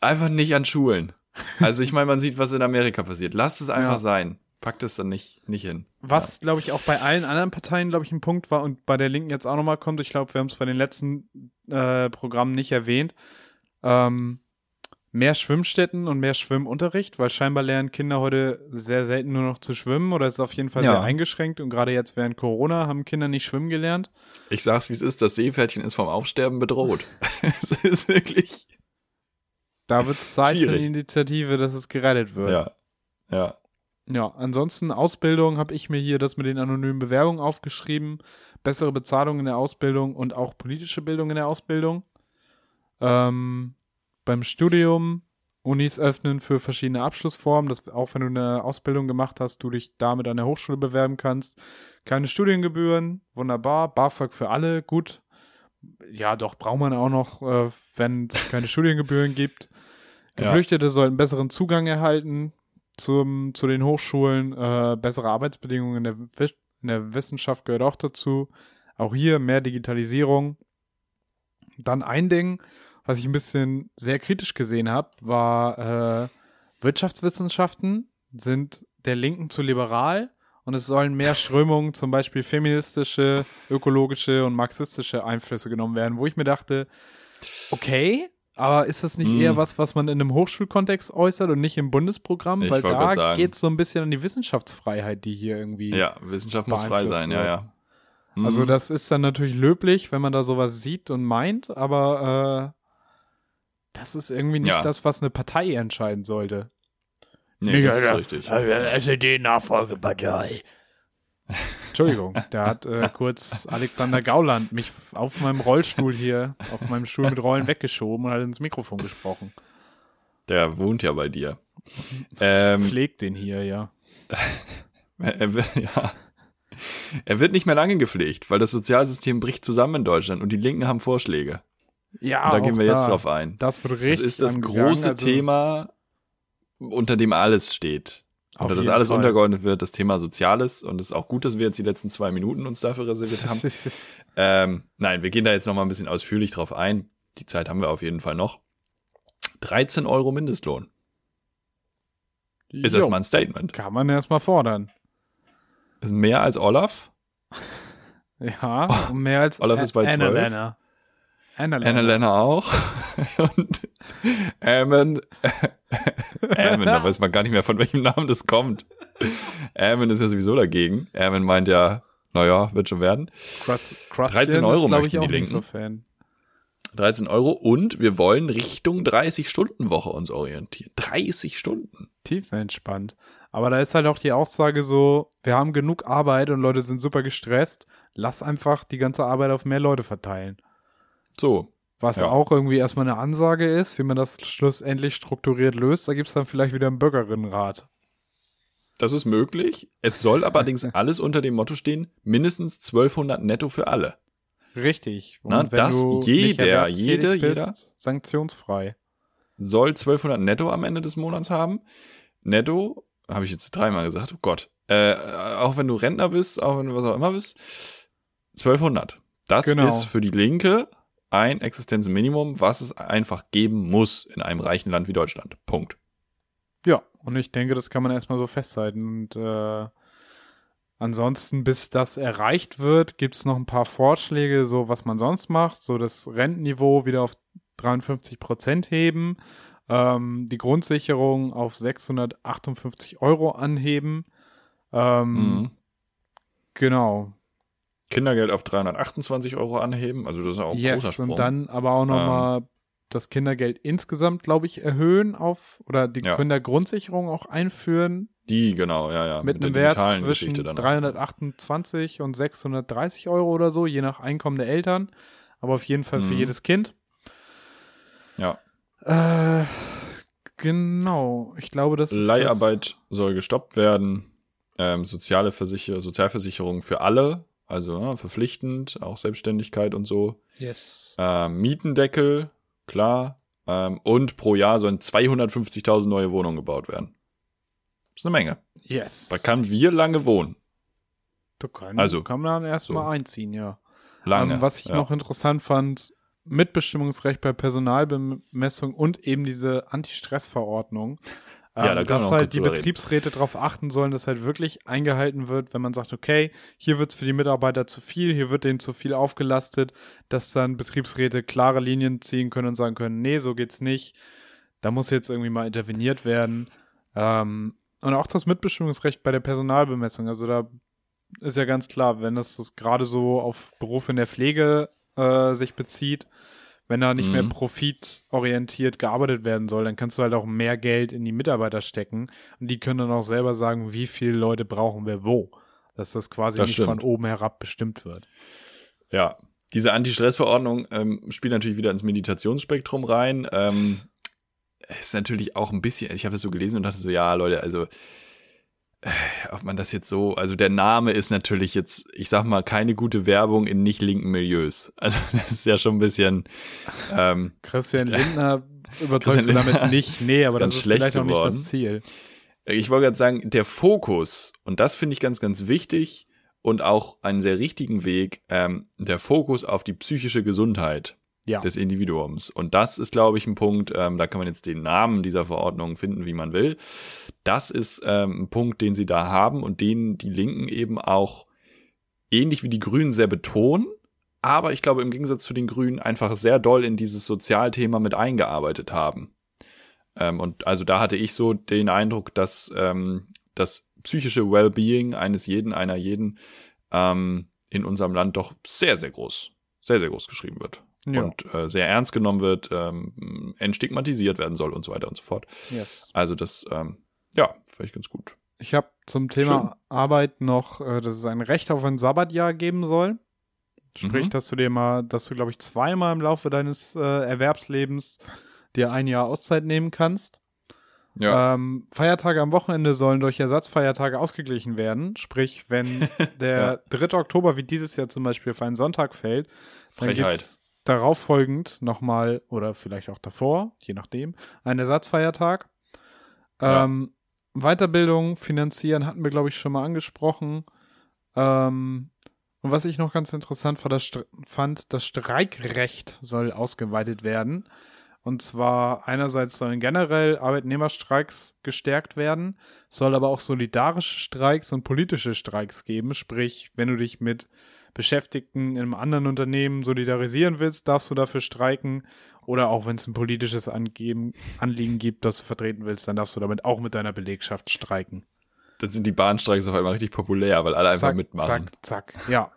einfach nicht an Schulen. Also ich meine, man sieht, was in Amerika passiert. Lasst es einfach Ja. sein. Packt es dann nicht, nicht hin. Was, glaube ich, auch bei allen anderen Parteien, glaube ich, ein Punkt war und bei der Linken jetzt auch nochmal kommt. Ich glaube, wir haben es bei den letzten äh, Programmen nicht erwähnt. Ähm, mehr Schwimmstätten und mehr Schwimmunterricht, weil scheinbar lernen Kinder heute sehr selten nur noch zu schwimmen oder ist auf jeden Fall Ja. sehr eingeschränkt. Und gerade jetzt während Corona haben Kinder nicht schwimmen gelernt. Ich sag's, wie es ist. Das Seepferdchen ist vom Aufsterben bedroht. <laughs> es ist wirklich. Da wird es Zeit für Schwierig. eine Initiative, dass es gerettet wird. Ja. Ja. Ja, ansonsten Ausbildung habe ich mir hier das mit den anonymen Bewerbungen aufgeschrieben. Bessere Bezahlung in der Ausbildung und auch politische Bildung in der Ausbildung. Ähm, beim Studium Unis öffnen für verschiedene Abschlussformen, dass auch wenn du eine Ausbildung gemacht hast, du dich damit an der Hochschule bewerben kannst. Keine Studiengebühren, wunderbar. BAföG für alle, gut. Ja, doch, braucht man auch noch, äh, wenn es keine Studiengebühren gibt. Ja. Geflüchtete sollten besseren Zugang erhalten zum, zu den Hochschulen. Äh, bessere Arbeitsbedingungen in der, in der Wissenschaft gehört auch dazu. Auch hier mehr Digitalisierung. Dann ein Ding, was ich ein bisschen sehr kritisch gesehen habe, war äh, Wirtschaftswissenschaften sind der Linken zu liberal und es sollen mehr Strömungen, zum Beispiel feministische, ökologische und marxistische Einflüsse genommen werden, wo ich mir dachte, okay, aber ist das nicht Mm. eher was, was man in einem Hochschulkontext äußert und nicht im Bundesprogramm? Ich Weil da geht es so ein bisschen an die Wissenschaftsfreiheit, die hier irgendwie. Ja, Wissenschaft muss frei sein, ja, wird. ja. Mhm. Also das ist dann natürlich löblich, wenn man da sowas sieht und meint, aber äh, das ist irgendwie nicht Ja. das, was eine Partei entscheiden sollte. nee, das ist richtig. SED-Nachfolgepartei. Entschuldigung, da hat äh, kurz Alexander Gauland mich auf meinem Rollstuhl hier, auf meinem Stuhl mit Rollen weggeschoben und hat ins Mikrofon gesprochen. Der wohnt ja bei dir. Ähm, Pflegt den hier, ja. <laughs> er, wird- ja. er wird nicht mehr lange gepflegt, weil das Sozialsystem bricht zusammen in Deutschland und die Linken haben Vorschläge. Ja, Und da gehen wir jetzt da. drauf ein. Das wird Das richtig ist das große also Thema, unter dem alles steht. Auf Unter das alles Fall. untergeordnet wird, das Thema Soziales. Und es ist auch gut, dass wir jetzt die letzten zwei Minuten uns dafür reserviert haben. <laughs> Ähm, nein, wir gehen da jetzt noch mal ein bisschen ausführlich drauf ein. Die Zeit haben wir auf jeden Fall noch. 13 Euro Mindestlohn. Ist das Jo, mal ein Statement? Kann man erstmal fordern. Ist mehr als Olaf? <laughs> Ja, und mehr als Olaf ist bei Anna 12. Lena. Anna Lena. Anna Lenner auch. <laughs> Und Ammon. Ammon, da weiß man gar nicht mehr, von welchem Namen das kommt. Ammon ist ja sowieso dagegen. Ammon meint ja, naja, wird schon werden. Crust, Crust 13 Euro ist, möchten ich, auch die nicht so Linken. Fan. 13 Euro und wir wollen Richtung 30-Stunden-Woche uns orientieren. 30 Stunden. Tief entspannt. Aber da ist halt auch die Aussage so, wir haben genug Arbeit und Leute sind super gestresst. Lass einfach die ganze Arbeit auf mehr Leute verteilen. So. Was Ja. auch irgendwie erstmal eine Ansage ist, wie man das schlussendlich strukturiert löst. Da gibt es dann vielleicht wieder einen Bürgerinnenrat. Das ist möglich. Es soll allerdings <laughs> alles unter dem Motto stehen, mindestens 1200 netto für alle. Richtig. Und Na, dass jeder, jede, bist, jeder- sanktionsfrei. Soll 1200 netto am Ende des Monats haben. Netto, habe ich jetzt dreimal gesagt, oh Gott. Äh, auch wenn du Rentner bist, auch wenn du was auch immer bist, 1200. Das Genau. ist für die Linke ein Existenzminimum, was es einfach geben muss in einem reichen Land wie Deutschland. Punkt. Ja, und ich denke, das kann man erstmal so festhalten. Und äh, Ansonsten, bis das erreicht wird, gibt es noch ein paar Vorschläge, so was man sonst macht. So das Rentenniveau wieder auf 53 Prozent heben, ähm, die Grundsicherung auf 658 Euro anheben. Ähm, mhm. Genau. Kindergeld auf 328 Euro anheben, also das ist auch ein yes, großer Sprung. und dann aber auch nochmal ähm, das Kindergeld insgesamt, glaube ich, erhöhen auf, oder die ja. Kindergrundsicherung auch einführen. Die, genau, ja, ja. Mit, mit einem Wert zwischen 328 und 630 Euro oder so, je nach Einkommen der Eltern. Aber auf jeden Fall für mhm. jedes Kind. Ja. Äh, genau, ich glaube, das. Leiharbeit das soll gestoppt werden. Ähm, soziale Versicher Sozialversicherung für alle, also ja, verpflichtend, auch Selbstständigkeit und so. Yes. Ähm, Mietendeckel klar. Ähm, und pro Jahr sollen 250.000 neue Wohnungen gebaut werden. Das ist eine Menge. Yes. Da kann wir lange wohmen. Da kann, also, kann man dann erstmal so. einziehen, ja. Lange. Ähm, was ich ja. noch interessant fand, Mitbestimmungsrecht bei Personalbemessung und eben diese Anti-Stress-Verordnung. Ja, ähm, da dass halt die Betriebsräte darauf achten sollen, dass halt wirklich eingehalten wird, wenn man sagt, okay, hier wird es für die Mitarbeiter zu viel, hier wird denen zu viel aufgelastet, dass dann Betriebsräte klare Linien ziehen können und sagen können, nee, so geht's nicht. Da muss jetzt irgendwie mal interveniert werden. Ähm, und auch das Mitbestimmungsrecht bei der Personalbemessung. Also da ist ja ganz klar, wenn das, das gerade so auf Berufe in der Pflege äh, sich bezieht, wenn da nicht mhm. mehr profitorientiert gearbeitet werden soll, dann kannst du halt auch mehr Geld in die Mitarbeiter stecken und die können dann auch selber sagen, wie viele Leute brauchen wir wo. Dass das quasi das nicht stimmt. von oben herab bestimmt wird. Ja, diese Anti-Stress-Verordnung ähm, spielt natürlich wieder ins Meditationsspektrum rein. Ähm, ist natürlich auch ein bisschen, ich habe es so gelesen und dachte so, ja, Leute, also ob man das jetzt so, also der Name ist natürlich jetzt, ich sag mal, keine gute Werbung in nicht linken Milieus. <laughs> Also das ist ja schon ein bisschen. Ähm, Christian Lindner <laughs> überzeugst du damit nicht, nee, aber ist das ist vielleicht auch nicht das Ziel. Ich wollte gerade sagen, der Fokus, und das finde ich ganz, ganz wichtig und auch einen sehr richtigen Weg, ähm, der Fokus auf die psychische Gesundheit ja. des Individuums. Und das ist, glaube ich, ein Punkt, ähm, da kann man jetzt den Namen dieser Verordnung finden, wie man will. Das ist ähm, ein Punkt, den sie da haben und den die Linken eben auch ähnlich wie die Grünen sehr betonen. Aber ich glaube, im Gegensatz zu den Grünen einfach sehr doll in dieses Sozialthema mit eingearbeitet haben. Ähm, und also da hatte ich so den Eindruck, dass ähm, das psychische Wellbeing eines jeden, einer jeden ähm, in unserem Land doch sehr, sehr groß, sehr, sehr groß geschrieben wird ja. und äh, sehr ernst genommen wird, ähm, entstigmatisiert werden soll und so weiter und so fort. Yes. Also das, ähm, ja, finde ich ganz gut. Ich habe zum Thema Schön. Arbeit noch, äh, dass es ein Recht auf ein Sabbatjahr geben soll. Sprich, mhm. dass du dir mal, dass du, glaube ich, zweimal im Laufe deines äh, Erwerbslebens dir ein Jahr Auszeit nehmen kannst. Ja. Ähm, Feiertage am Wochenende sollen durch Ersatzfeiertage ausgeglichen werden. Sprich, wenn <laughs> der ja. 3. Oktober wie dieses Jahr zum Beispiel auf einen Sonntag fällt, dann gibt es darauf folgend nochmal, oder vielleicht auch davor, je nachdem, ein Ersatzfeiertag. Ja. Ähm, Weiterbildung finanzieren hatten wir, glaube ich, schon mal angesprochen. Ähm, und was ich noch ganz interessant fand das, fand, das Streikrecht soll ausgeweitet werden. Und zwar einerseits sollen generell Arbeitnehmerstreiks gestärkt werden, soll aber auch solidarische Streiks und politische Streiks geben. Sprich, wenn du dich mit Beschäftigten in einem anderen Unternehmen solidarisieren willst, darfst du dafür streiken. Oder auch wenn es ein politisches Angeben, Anliegen gibt, das du vertreten willst, dann darfst du damit auch mit deiner Belegschaft streiken. Dann sind die Bahnstreiks auf einmal richtig populär, weil alle zack, einfach mitmachen. Zack, zack, ja.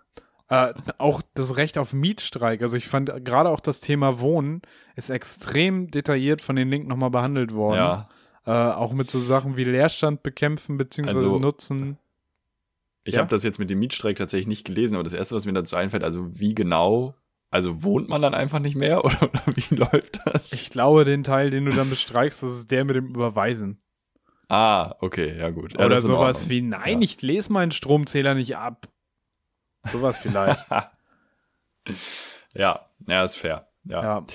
Äh, auch das Recht auf Mietstreik. Also ich fand gerade auch das Thema Wohnen ist extrem detailliert von den Linken nochmal behandelt worden. Ja. Äh, auch mit so Sachen wie Leerstand bekämpfen bzw. Also, nutzen. Ich ja? habe das jetzt mit dem Mietstreik tatsächlich nicht gelesen, aber das erste, was mir dazu einfällt, also wie genau, also wohnt man dann einfach nicht mehr <laughs> oder, oder wie läuft das? Ich glaube, den Teil, den du dann bestreikst, das ist der mit dem Überweisen. Ah, okay, ja gut. Ja, oder sowas wie, nein, ja. ich lese meinen Stromzähler nicht ab. Sowas vielleicht. <laughs> ja, ja, ist fair. Ja. ja.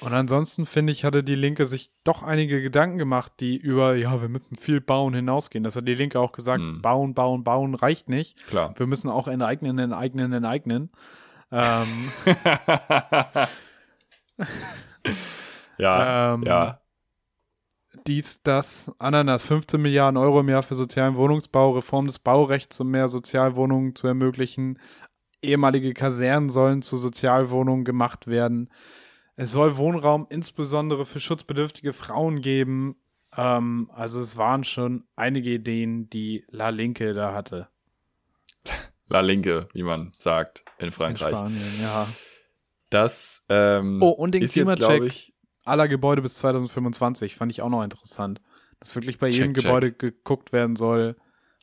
Und ansonsten finde ich, hatte die Linke sich doch einige Gedanken gemacht, die über, ja, wir müssen viel bauen hinausgehen. Das hat die Linke auch gesagt, hm. bauen, bauen, bauen reicht nicht. Klar. Wir müssen auch enteignen, enteignen, enteignen. Ähm, <laughs> ja, ähm, ja. dies, das, Ananas, 15 Milliarden Euro im Jahr für sozialen Wohnungsbau, Reform des Baurechts, um mehr Sozialwohnungen zu ermöglichen. Ehemalige Kasernen sollen zu Sozialwohnungen gemacht werden. Es soll Wohnraum insbesondere für schutzbedürftige Frauen geben. Ähm, also es waren schon einige Ideen, die La Linke da hatte. La Linke, wie man sagt in Frankreich. In Spanien, ja. Das ähm, oh, und den ist jetzt, glaube ich, aller Gebäude bis 2025 fand ich auch noch interessant. Dass wirklich bei check, jedem check. Gebäude geguckt werden soll,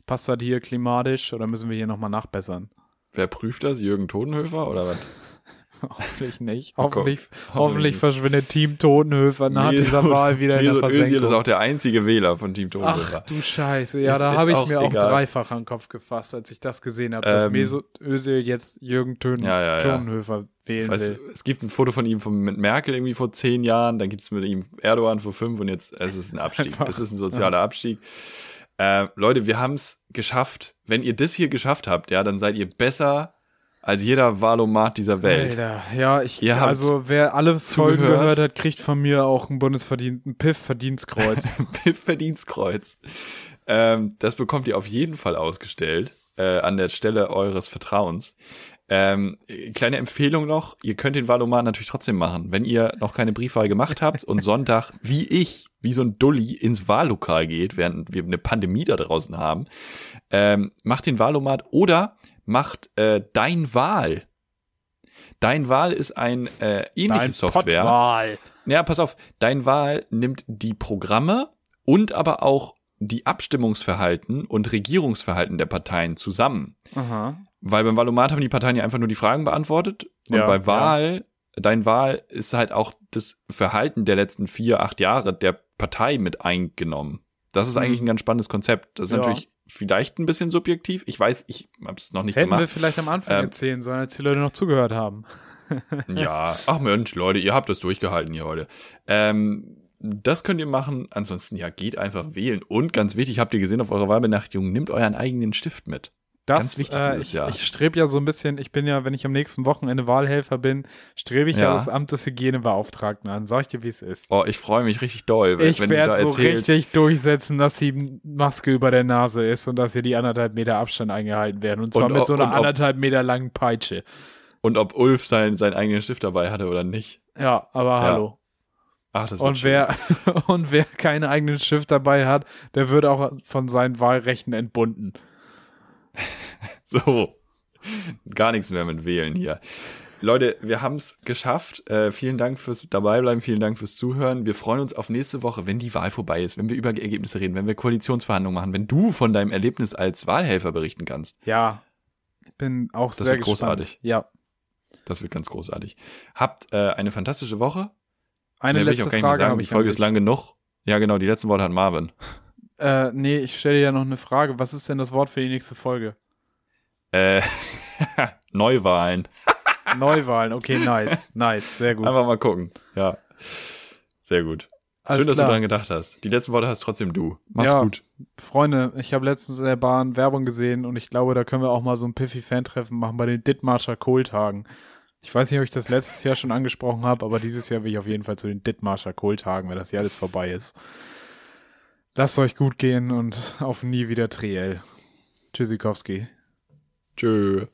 passt das hier klimatisch oder müssen wir hier nochmal nachbessern? Wer prüft das? Jürgen Todenhöfer oder was? <laughs> hoffentlich nicht. Hoffentlich, oh hoffentlich verschwindet Team Totenhöfer nach Mesut, dieser Wahl wieder in der Versenkung. Özil ist auch der einzige Wähler von Team Totenhöfer. Ach du Scheiße, ja, das da habe ich mir egal. auch dreifach an den Kopf gefasst, als ich das gesehen habe, dass ähm, Mesut Özil jetzt Jürgen Tön ja, ja, ja. Totenhöfer wählen weiß, will. Es gibt ein Foto von ihm von, mit Merkel irgendwie vor zehn Jahren, dann gibt es mit ihm Erdogan vor fünf und jetzt es ist ein <laughs> Abstieg. es ist ein sozialer Abstieg. Äh, Leute, wir haben es geschafft. Wenn ihr das hier geschafft habt, ja, dann seid ihr besser als jeder Valomat dieser Welt. Alter, ja, ich, Ihr also wer alle Folgen zugehört. gehört hat, kriegt von mir auch ein Bundesverdient, ein Piff-Verdienstkreuz. <laughs> Piff-Verdienstkreuz. Ähm, das bekommt ihr auf jeden Fall ausgestellt äh, an der Stelle eures Vertrauens. Ähm, kleine Empfehlung noch, ihr könnt den Valomat natürlich trotzdem machen. Wenn ihr noch keine Briefwahl gemacht habt und <laughs> Sonntag, wie ich, wie so ein Dulli ins Wahllokal geht, während wir eine Pandemie da draußen haben, ähm, macht den Wahlomat oder macht äh, Dein Wahl. Dein Wahl ist ein äh, ähnliche Dein Software. Pottwahl. Ja, pass auf. Dein Wahl nimmt die Programme und aber auch die Abstimmungsverhalten und Regierungsverhalten der Parteien zusammen. Aha. Weil beim Wahlomat haben die Parteien ja einfach nur die Fragen beantwortet. Und ja, bei Wahl, ja. dein Wahl ist halt auch das Verhalten der letzten vier, acht Jahre der Partei mit eingenommen. Das ist mhm. eigentlich ein ganz spannendes Konzept. Das ist ja. natürlich vielleicht ein bisschen subjektiv. Ich weiß, ich habe es noch nicht Hätten gemacht. Hätten wir vielleicht am Anfang ähm, erzählen sollen, als die Leute noch zugehört haben. <laughs> ja, ach Mensch, Leute, ihr habt das durchgehalten hier heute. Ähm, das könnt ihr machen. Ansonsten, ja, geht einfach wählen. Und ganz wichtig, habt ihr gesehen auf eurer Wahlbenachrichtigung, nehmt euren eigenen Stift mit. Das, Ganz wichtig äh, dieses Jahr. Ich, ich strebe ja so ein bisschen, ich bin ja, wenn ich am nächsten Wochenende Wahlhelfer bin, strebe ich ja, ja das Amt des Hygienebeauftragten an. Sag ich dir, wie es ist. Oh, ich freue mich richtig doll. Wenn, ich werde so erzählst. richtig durchsetzen, dass die Maske über der Nase ist und dass hier die anderthalb Meter Abstand eingehalten werden. Und zwar und mit so einer anderthalb Meter langen Peitsche. Und ob Ulf sein, seinen eigenen Stift dabei hatte oder nicht. Ja, aber ja. hallo. Ach, das und wer <laughs> und wer keinen eigenen Stift dabei hat, der wird auch von seinen Wahlrechten entbunden. <laughs> so. Gar nichts mehr mit Wählen hier. Leute, wir haben es geschafft. Äh, vielen Dank fürs Dabeibleiben, vielen Dank fürs Zuhören. Wir freuen uns auf nächste Woche, wenn die Wahl vorbei ist, wenn wir über Ergebnisse reden, wenn wir Koalitionsverhandlungen machen, wenn du von deinem Erlebnis als Wahlhelfer berichten kannst. Ja, ich bin auch das sehr wird gespannt. großartig. Ja. Das wird ganz großartig. Habt äh, eine fantastische Woche. Eine Mehr letzte Frage habe ich Die Folge ist lang genug. Ja, genau, die letzten Worte hat Marvin. Äh, nee, ich stelle dir ja noch eine Frage. Was ist denn das Wort für die nächste Folge? Äh, <laughs> Neuwahlen. <laughs> Neuwahlen, okay, nice, nice, sehr gut. Einfach mal gucken, ja. Sehr gut. Alles Schön, dass klar. du daran gedacht hast. Die letzten Worte hast trotzdem du. Mach's ja, gut. Freunde, ich habe letztens in der Bahn Werbung gesehen und ich glaube, da können wir auch mal so ein Piffy-Fan-Treffen machen bei den Dittmarscher Kohltagen. Ich weiß nicht, ob ich das letztes Jahr schon angesprochen habe, aber dieses Jahr will ich auf jeden Fall zu den Dittmarscher Kohltagen, wenn das hier alles vorbei ist. Lasst euch gut gehen und auf nie wieder Triell. Tschüssikowski. Tschö.